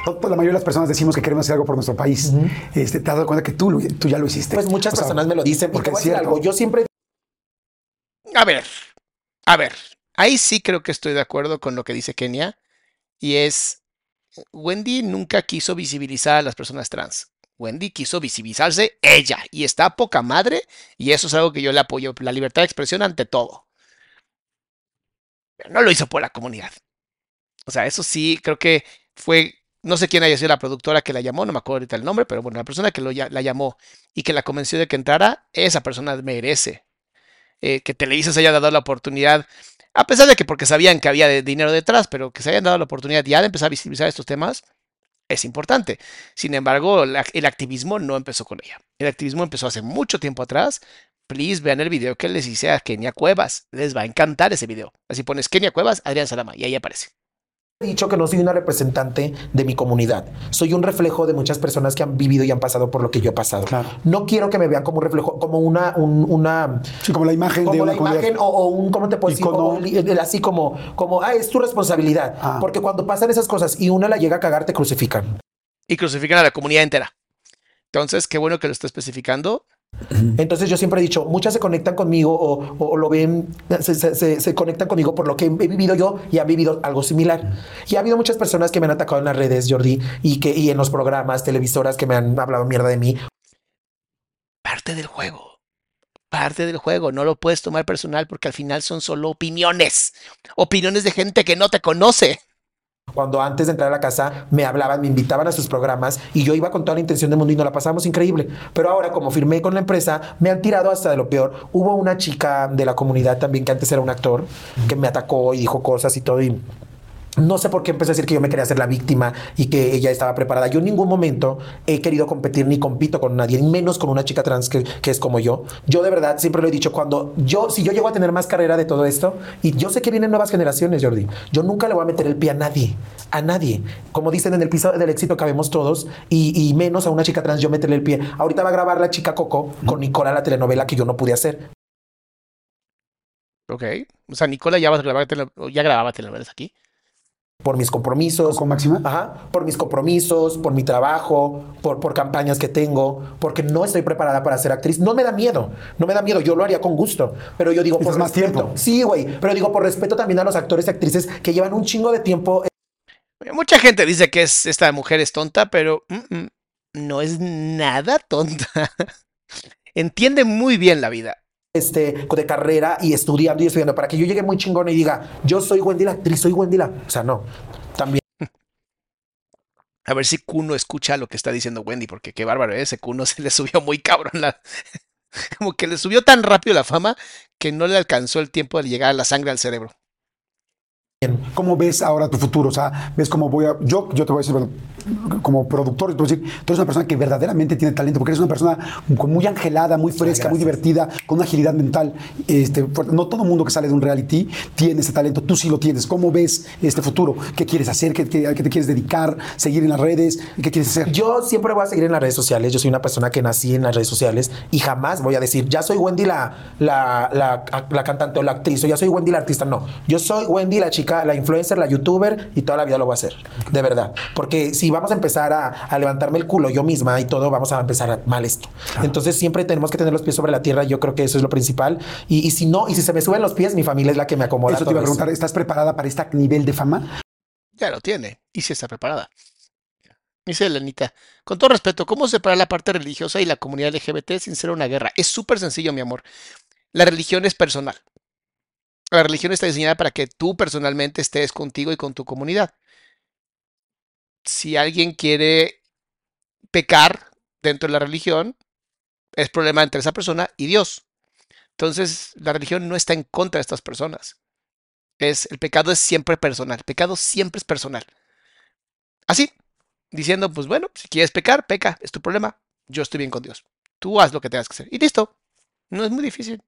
Speaker 3: pues, la mayoría de las personas decimos que queremos hacer algo por nuestro país. este, te has dado cuenta que tú, tú ya lo hiciste.
Speaker 2: Pues muchas
Speaker 3: O sea,
Speaker 2: personas me lo dicen,
Speaker 3: porque
Speaker 2: porque
Speaker 3: es cierto.
Speaker 2: algo. Yo siempre
Speaker 1: A ver, a ver. Ahí sí creo que estoy de acuerdo con lo que dice Kenia. Y es, Wendy nunca quiso visibilizar a las personas trans. Wendy quiso visibilizarse ella y está poca madre y eso es algo que yo le apoyo, la libertad de expresión ante todo. Pero no lo hizo por la comunidad. O sea, eso sí, creo que fue, no sé quién haya sido la productora que la llamó, no me acuerdo ahorita el nombre, pero bueno, la persona que la llamó y que la convenció de que entrara, esa persona merece eh, que Televisa se haya dado la oportunidad, a pesar de que porque sabían que había dinero detrás, pero que se hayan dado la oportunidad ya de empezar a visibilizar estos temas, es importante. Sin embargo, el activismo no empezó con ella. El activismo empezó hace mucho tiempo atrás. Please vean el video que les hice a Kenia Cuevas. Les va a encantar ese video. Así pones Kenia Cuevas, Adrián Salama, y ahí aparece.
Speaker 2: He dicho que no soy una representante de mi comunidad. Soy un reflejo de muchas personas que han vivido y han pasado por lo que yo he pasado.
Speaker 3: Claro.
Speaker 2: No quiero que me vean como un reflejo, como una, un- una
Speaker 3: Sí, como la imagen de
Speaker 2: como
Speaker 3: una
Speaker 2: la
Speaker 3: comunidad.
Speaker 2: imagen o, o un, ¿cómo te puedo decir? Como así como, como, ah, es tu responsabilidad.
Speaker 3: Ah.
Speaker 2: Porque cuando pasan esas cosas y una la llega a cagar, te crucifican.
Speaker 1: Y crucifican a la comunidad entera. Entonces, qué bueno que lo está especificando.
Speaker 2: Entonces yo siempre he dicho, muchas se conectan conmigo o, o- o lo ven, se, se- se- se conectan conmigo por lo que he vivido yo y han vivido algo similar. Y ha habido muchas personas que me han atacado en las redes, Jordi, y que y en los programas, televisoras que me han hablado mierda de mí.
Speaker 1: Parte del juego. Parte del juego. No lo puedes tomar personal porque al final son solo opiniones. Opiniones de gente que no te conoce.
Speaker 2: Cuando antes de entrar a la casa me hablaban, me invitaban a sus programas y yo iba con toda la intención del mundo y nos la pasamos increíble. Pero ahora, como firmé con la empresa, me han tirado hasta de lo peor. Hubo una chica de la comunidad también que antes era un actor que me atacó y dijo cosas y todo. Y no sé por qué empecé a decir que yo me quería hacer la víctima y que ella estaba preparada. Yo en ningún momento he querido competir ni compito con nadie, menos con una chica trans que, que es como yo. Yo de verdad siempre lo he dicho, cuando yo, si yo llego a tener más carrera de todo esto, y yo sé que vienen nuevas generaciones, Jordi, yo nunca le voy a meter el pie a nadie, a nadie. Como dicen en el piso del éxito cabemos todos, y, menos a una chica trans yo meterle el pie. Ahorita va a grabar la chica Coco con Nicola la telenovela que yo no pude hacer.
Speaker 1: Ok. O sea, Nicola ya vas a grabar ya grababa telenovelas aquí.
Speaker 2: Por mis compromisos.
Speaker 3: ¿Con Máxima?
Speaker 2: Ajá, por mis compromisos, por mi trabajo, por, por campañas que tengo, porque no estoy preparada para ser actriz. No me da miedo, no me da miedo, yo lo haría con gusto, pero yo digo por
Speaker 3: más
Speaker 2: respeto.
Speaker 3: tiempo.
Speaker 2: Sí, güey, pero digo por respeto también a los actores y actrices que llevan un chingo de tiempo
Speaker 1: Mucha gente dice que es, esta mujer es tonta, pero mm, mm, no es nada tonta. Entiende muy bien la vida.
Speaker 2: Este, de carrera y estudiando y estudiando para que yo llegue muy chingón y diga, yo soy Wendy la actriz, soy Wendy la... O sea, no, también.
Speaker 1: A ver si Kuno escucha lo que está diciendo Wendy, porque qué bárbaro, ¿eh? ese Kuno se le subió muy cabrón. La... Como que le subió tan rápido la fama que no le alcanzó el tiempo de llegar a la sangre al cerebro.
Speaker 3: ¿Cómo ves ahora tu futuro? O sea, ves cómo voy a. Yo, yo te voy a decir, bueno, como productor, decir, tú eres una persona que verdaderamente tiene talento, porque eres una persona muy angelada, muy fresca, muy divertida, con una agilidad mental. Este, no todo mundo que sale de un reality tiene ese talento, tú sí lo tienes. ¿Cómo ves este futuro? ¿Qué quieres hacer? ¿Qué, qué, a qué te quieres dedicar? ¿Seguir en las redes? ¿Qué quieres hacer?
Speaker 2: Yo siempre voy a seguir en las redes sociales. Yo soy una persona que nací en las redes sociales y jamás voy a decir, ya soy Wendy la, la, la, la cantante o la actriz, o ya soy Wendy la artista. No, yo soy Wendy la chica, la influencer, la youtuber y toda la vida lo voy a hacer. De verdad. Porque si vamos a empezar a, a levantarme el culo yo misma y todo, vamos a empezar a- mal esto. Entonces siempre tenemos que tener los pies sobre la tierra. Yo creo que eso es lo principal. Y, y si no, y si se me suben los pies, mi familia es la que me acomoda.
Speaker 3: Eso te iba a preguntar, ¿estás preparada para este nivel de fama?
Speaker 1: Ya lo tiene. Y si está preparada. Dice Elenita, con todo respeto, ¿cómo separar la parte religiosa y la comunidad LGBT sin ser una guerra? Es súper sencillo, mi amor. La religión es personal. La religión está diseñada para que tú personalmente estés contigo y con tu comunidad. Si alguien quiere pecar dentro de la religión, es problema entre esa persona y Dios. Entonces, la religión no está en contra de estas personas. Es, el pecado es siempre personal. El pecado siempre es personal. Así, diciendo, pues bueno, si quieres pecar, peca, es tu problema. Yo estoy bien con Dios. Tú haz lo que tengas que hacer. Y listo. No es muy difícil.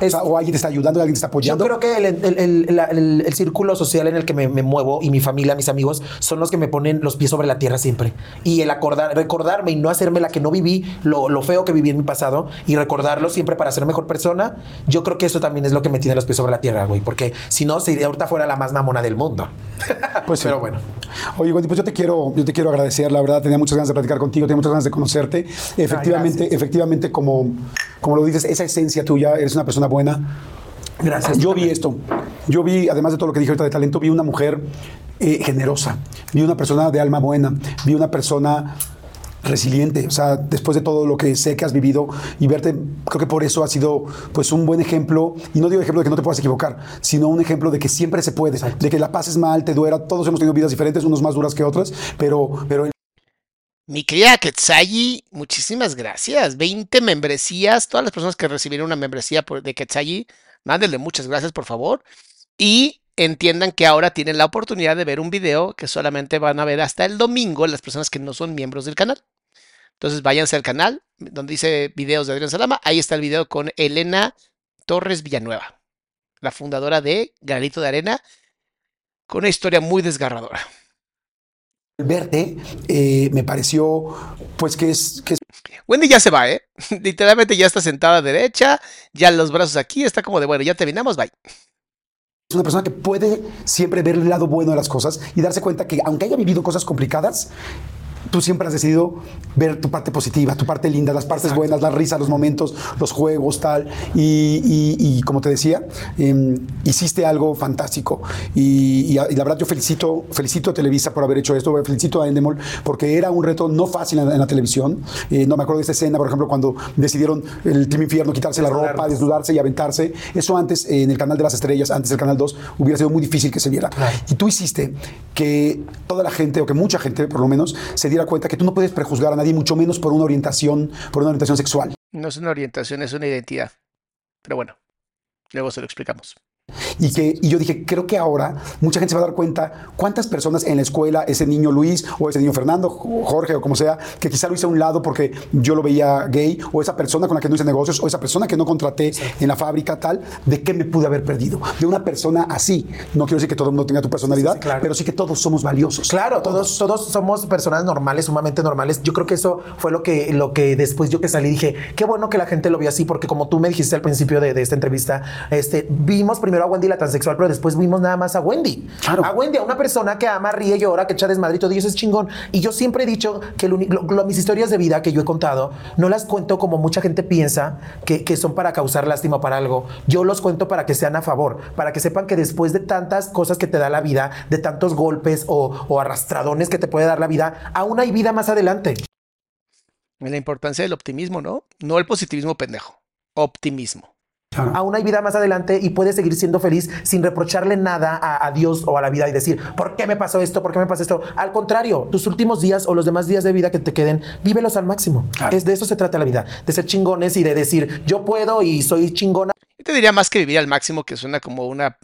Speaker 3: O, sea, o alguien te está ayudando, alguien te está
Speaker 2: Yo
Speaker 3: apoyando.
Speaker 2: creo que el, el- el- el- círculo social en el que me, me muevo y mi familia, mis amigos, son los que me ponen los pies sobre la tierra siempre. Y el acordar, recordarme y no hacerme la que no viví, lo, lo feo que viví en mi pasado, y recordarlo siempre para ser mejor persona, yo creo que eso también es lo que me tiene los pies sobre la tierra, güey. Porque si no, si ahorita fuera la más mamona del mundo.
Speaker 3: Pues sí.
Speaker 2: Pero bueno.
Speaker 3: Oye, Wendy, pues yo te quiero, yo te quiero agradecer, la verdad, tenía muchas ganas de platicar contigo, tenía muchas ganas de conocerte. Efectivamente, efectivamente, como, como lo dices, esa esencia tuya, eres una persona buena.
Speaker 2: Gracias.
Speaker 3: Yo vi esto. Yo vi, además de todo lo que dije ahorita de talento, vi una mujer eh, generosa, vi una persona de alma buena, vi una persona resiliente, o sea, después de todo lo que sé que has vivido y verte, creo que por eso ha sido pues un buen ejemplo, y no digo ejemplo de que no te puedas equivocar, sino un ejemplo de que siempre se puede, de que la pases mal, te duera, todos hemos tenido vidas diferentes, unos más duras que otras, pero, pero
Speaker 1: Mi querida Quetzalli, muchísimas gracias. 20 membresías. Todas las personas que recibieron una membresía de Quetzalli, mándenle muchas gracias, por favor. Y entiendan que ahora tienen la oportunidad de ver un video que solamente van a ver hasta el domingo las personas que no son miembros del canal. Entonces váyanse al canal donde dice videos de Adrián Salama. Ahí está el video con Elena Torres Villanueva, la fundadora de Granito de Arena, con una historia muy desgarradora.
Speaker 3: Verte eh, me pareció pues que es, que es
Speaker 1: Wendy ya se va, ¿eh? Literalmente ya está sentada derecha, ya los brazos aquí, está como de, bueno, ya terminamos, bye.
Speaker 3: Es una persona que puede siempre ver el lado bueno de las cosas y darse cuenta que aunque haya vivido cosas complicadas, tú siempre has decidido ver tu parte positiva, tu parte linda, las partes buenas, las risas, los momentos, los juegos, tal. Y, y- y como te decía, em, hiciste algo fantástico. Y, y- la verdad yo felicito, felicito a Televisa por haber hecho esto, felicito a Endemol porque era un reto no fácil en, la- en la televisión. Eh, no me acuerdo de esta escena, por ejemplo, cuando decidieron el Team Infierno quitarse la ropa, desnudarse y aventarse. Eso antes, eh, en el canal de las estrellas, antes del canal 2, hubiera sido muy difícil que se viera. Y tú hiciste que toda la gente, o que mucha gente por lo menos, se diera cuenta que tú no puedes prejuzgar a nadie, mucho menos por una orientación, por una orientación sexual.
Speaker 1: No es una orientación, es una identidad. Pero bueno, luego se lo explicamos.
Speaker 3: Y, que, y yo dije, creo que ahora mucha gente se va a dar cuenta cuántas personas en la escuela, ese niño Luis o ese niño Fernando, Jorge o como sea, que quizá lo hice a un lado porque yo lo veía gay, o esa persona con la que no hice negocios, o esa persona que no contraté en la fábrica, tal, ¿de qué me pude haber perdido? De una persona así. No quiero decir que todo el mundo tenga tu personalidad,
Speaker 2: Sí, sí, claro.
Speaker 3: pero sí que todos somos valiosos.
Speaker 2: Claro, todos, todos somos personas normales, sumamente normales. Yo creo que eso fue lo que, lo que después yo que salí dije, qué bueno que la gente lo vio así, porque como tú me dijiste al principio de, de esta entrevista, este, vimos primero a Wendy la transexual, pero después vimos nada más a Wendy.
Speaker 3: Claro.
Speaker 2: A Wendy, a una persona que ama, ríe, llora, que echa y eso es chingón. Y yo siempre he dicho que lo mis historias de vida que yo he contado, no las cuento como mucha gente piensa que, que son para causar lástima para algo. Yo los cuento para que sean a favor, para que sepan que después de tantas cosas que te da la vida, de tantos golpes o, o arrastradones que te puede dar la vida, aún hay vida más adelante.
Speaker 1: La importancia del optimismo, ¿no? No el positivismo pendejo. Optimismo.
Speaker 3: Claro.
Speaker 2: a una vida más adelante y puedes seguir siendo feliz sin reprocharle nada a, a Dios o a la vida y decir, ¿por qué me pasó esto? ¿Por qué me pasó esto? Al contrario, tus últimos días o los demás días de vida que te queden, vívelos al máximo.
Speaker 3: Claro.
Speaker 2: Es de eso se trata la vida, de ser chingones y de decir, yo puedo y soy chingona.
Speaker 1: Yo te diría más que vivir al máximo, que suena como una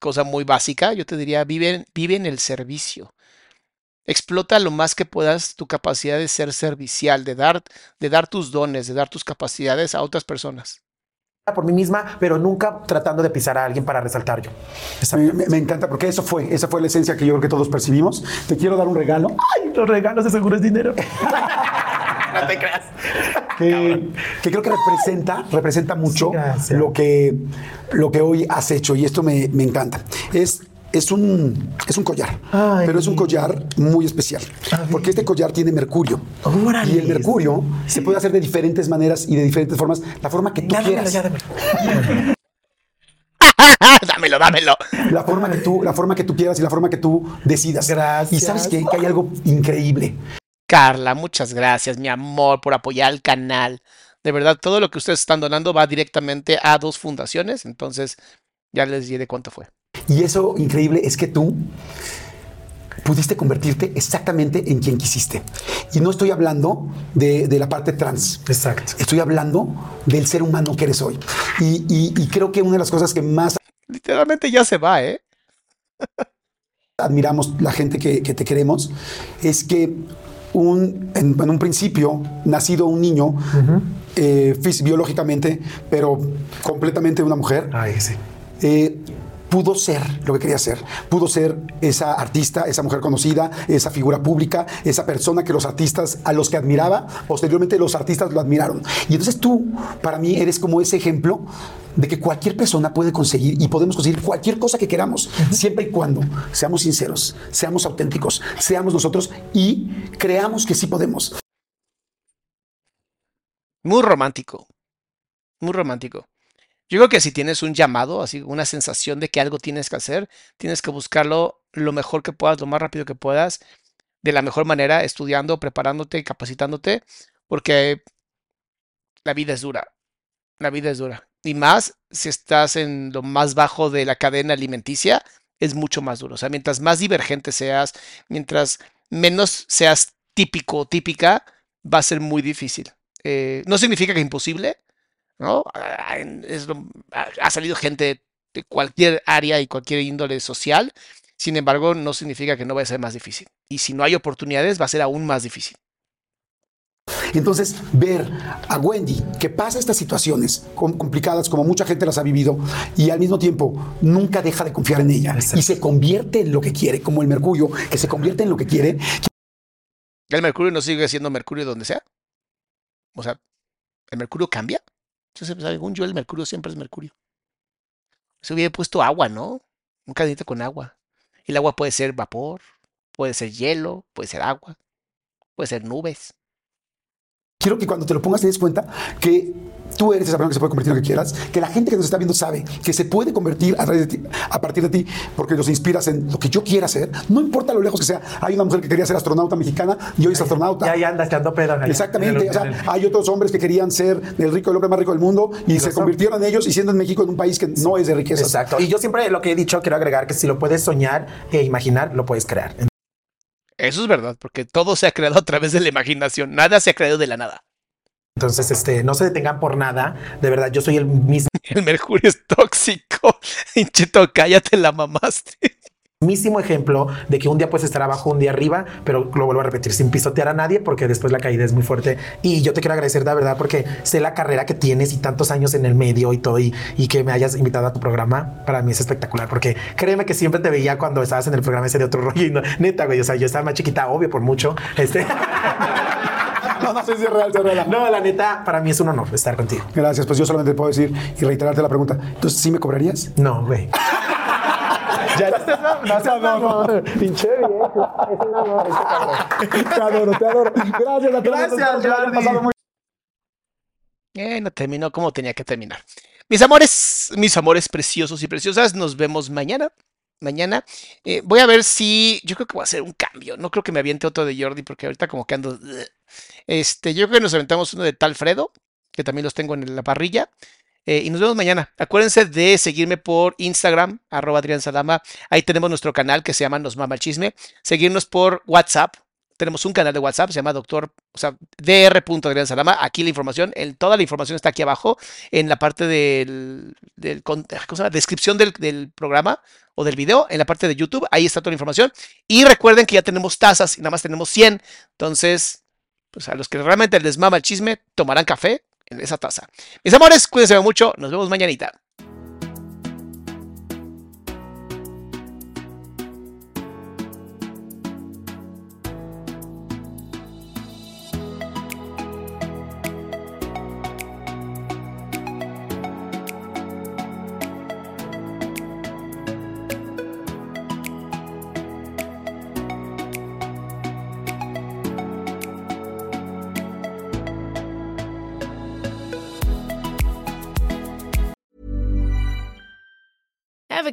Speaker 1: cosa muy básica. Yo te diría, vive, vive en el servicio. Explota lo más que puedas tu capacidad de ser servicial, de dar, de dar tus dones, de dar tus capacidades a otras personas.
Speaker 2: Por mí misma, pero nunca tratando de pisar a alguien para resaltar yo.
Speaker 3: Me, me- me encanta porque eso fue, esa fue la esencia que yo creo que todos percibimos. Te quiero dar un regalo
Speaker 2: Ay, los regalos de seguro es dinero. no te creas.
Speaker 3: que, que creo que representa, representa mucho
Speaker 2: Sí,
Speaker 3: lo, que, lo que hoy has hecho y esto me, me encanta. Es, es, un, es un collar,
Speaker 2: Ay.
Speaker 3: pero es un collar muy especial porque este collar tiene mercurio
Speaker 2: Órale.
Speaker 3: y el mercurio se puede hacer de diferentes maneras y de diferentes formas, la forma que tú
Speaker 2: Ya dámelo,
Speaker 3: quieras.
Speaker 2: ya dámelo.
Speaker 1: dámelo, dámelo.
Speaker 3: La forma, que tú, la forma que tú quieras y la forma que tú decidas.
Speaker 2: Gracias.
Speaker 3: Y sabes qué? que hay algo increíble.
Speaker 1: Carla, muchas gracias, mi amor, por apoyar el canal. De verdad, todo lo que ustedes están donando va directamente a dos fundaciones, entonces ya les diré cuánto fue.
Speaker 3: Y eso increíble es que tú pudiste convertirte exactamente en quien quisiste. Y no estoy hablando de, de la parte trans.
Speaker 2: Exacto.
Speaker 3: Estoy hablando del ser humano que eres hoy. Y, y- y creo que una de las cosas que más
Speaker 1: Literalmente ya se va, ¿eh?
Speaker 3: admiramos la gente que, que te queremos es que un, en, en un principio, nacido un niño, eh, fis- biológicamente, pero completamente una mujer,
Speaker 2: Ay, sí.
Speaker 3: eh, pudo ser lo que quería ser. Pudo ser esa artista, esa mujer conocida, esa figura pública, esa persona que los artistas a los que admiraba, posteriormente los artistas lo admiraron. Y entonces tú, para mí, eres como ese ejemplo de que cualquier persona puede conseguir y podemos conseguir cualquier cosa que queramos, siempre y cuando seamos sinceros, seamos auténticos, seamos nosotros y creamos que sí podemos.
Speaker 1: Muy romántico. Muy romántico. Yo creo que si tienes un llamado, así una sensación de que algo tienes que hacer, tienes que buscarlo lo mejor que puedas, lo más rápido que puedas, de la mejor manera, estudiando, preparándote, capacitándote, porque la vida es dura. La vida es dura. Y más si estás en lo más bajo de la cadena alimenticia, es mucho más duro. O sea, mientras más divergente seas, mientras menos seas típico o típica, va a ser muy difícil. Eh, no significa que imposible, ¿no? Es lo- ha salido gente de cualquier área y cualquier índole social, sin embargo, no significa que no vaya a ser más difícil. Y si no hay oportunidades, va a ser aún más difícil.
Speaker 3: Entonces, ver a Wendy que pasa estas situaciones com- complicadas como mucha gente las ha vivido y al mismo tiempo nunca deja de confiar en ella y se convierte en lo que quiere, como el mercurio, que se convierte en lo que quiere,
Speaker 1: ¿El mercurio no sigue siendo mercurio donde sea? O sea, ¿el mercurio cambia? Yo sé, según yo, el mercurio siempre es mercurio. Se hubiera puesto agua, ¿no? Un cadito con agua. El agua puede ser vapor, puede ser hielo, puede ser agua, puede ser nubes.
Speaker 3: quiero que cuando te lo pongas te des cuenta que tú eres esa persona que se puede convertir en lo que quieras, que la gente que nos está viendo sabe que se puede convertir a, través de ti- a partir de ti porque los inspiras en lo que yo quiera hacer, no importa lo lejos que sea. Hay una mujer que quería ser astronauta mexicana y hoy es astronauta.
Speaker 2: Ya, ya anda echando pedo. allá.
Speaker 3: Exactamente,
Speaker 2: En el-
Speaker 3: o sea,
Speaker 2: el-
Speaker 3: hay otros hombres que querían ser el rico, el hombre más rico del mundo y, se convirtieron en ellos y siendo en México en un país que no es de riqueza.
Speaker 2: Exacto. Y yo siempre lo que he dicho, quiero agregar que si lo puedes soñar e imaginar, lo puedes crear.
Speaker 1: Eso es verdad, porque todo se ha creado a través de la imaginación. Nada se ha creado de la nada.
Speaker 2: Entonces, este, no se detengan por nada. De verdad, yo soy el mismo.
Speaker 1: El mercurio es tóxico. Hinchito, cállate la mamaste.
Speaker 2: mismísimo ejemplo de que un día puedes estar abajo, un día arriba, pero lo vuelvo a repetir, sin pisotear a nadie, porque después la caída es muy fuerte. Y yo te quiero agradecer, de verdad, porque sé la carrera que tienes y tantos años en el medio y todo, y, y que me hayas invitado a tu programa, para mí es espectacular, porque créeme que siempre te veía cuando estabas en el programa ese de otro rollo, y no- neta, güey, o sea, yo estaba más chiquita, obvio, por mucho. Este,
Speaker 3: No, no sé si es real, es real.
Speaker 2: no, la neta, para mí es un honor estar contigo.
Speaker 3: Gracias, pues yo solamente te puedo decir y reiterarte la pregunta. Entonces, ¿sí me cobrarías?
Speaker 2: No, güey. Ya no, no, no, pinche viejo. Es un honor, es un honor.
Speaker 3: Te adoro, te adoro. Gracias, a todos.
Speaker 2: Gracias, Jordi.
Speaker 3: pasado muy
Speaker 1: Eh, no terminó como tenía que terminar. Mis amores, mis amores preciosos y preciosas, nos vemos mañana. Mañana Eh, voy a ver si. Yo creo que voy a hacer un cambio. No creo que me aviente otro de Jordi porque ahorita como que ando. Este, yo creo que nos aventamos uno de Talfredo, que también los tengo en la parrilla. Eh, y nos vemos mañana. Acuérdense de seguirme por Instagram, arroba Adrián Salama. Ahí tenemos nuestro canal que se llama Nos Mama el Chisme. Seguirnos por WhatsApp. Tenemos un canal de WhatsApp, se llama doctor, o sea, dr. Salama. Aquí la información, el, toda la información está aquí abajo en la parte del, del ¿cómo se llama? descripción del, del programa o del video, en la parte de YouTube. Ahí está toda la información. Y recuerden que ya tenemos tazas y nada más tenemos 100. Entonces, pues a los que realmente les mama el chisme, tomarán café en esa taza. Mis amores, cuídense mucho. Nos vemos mañanita.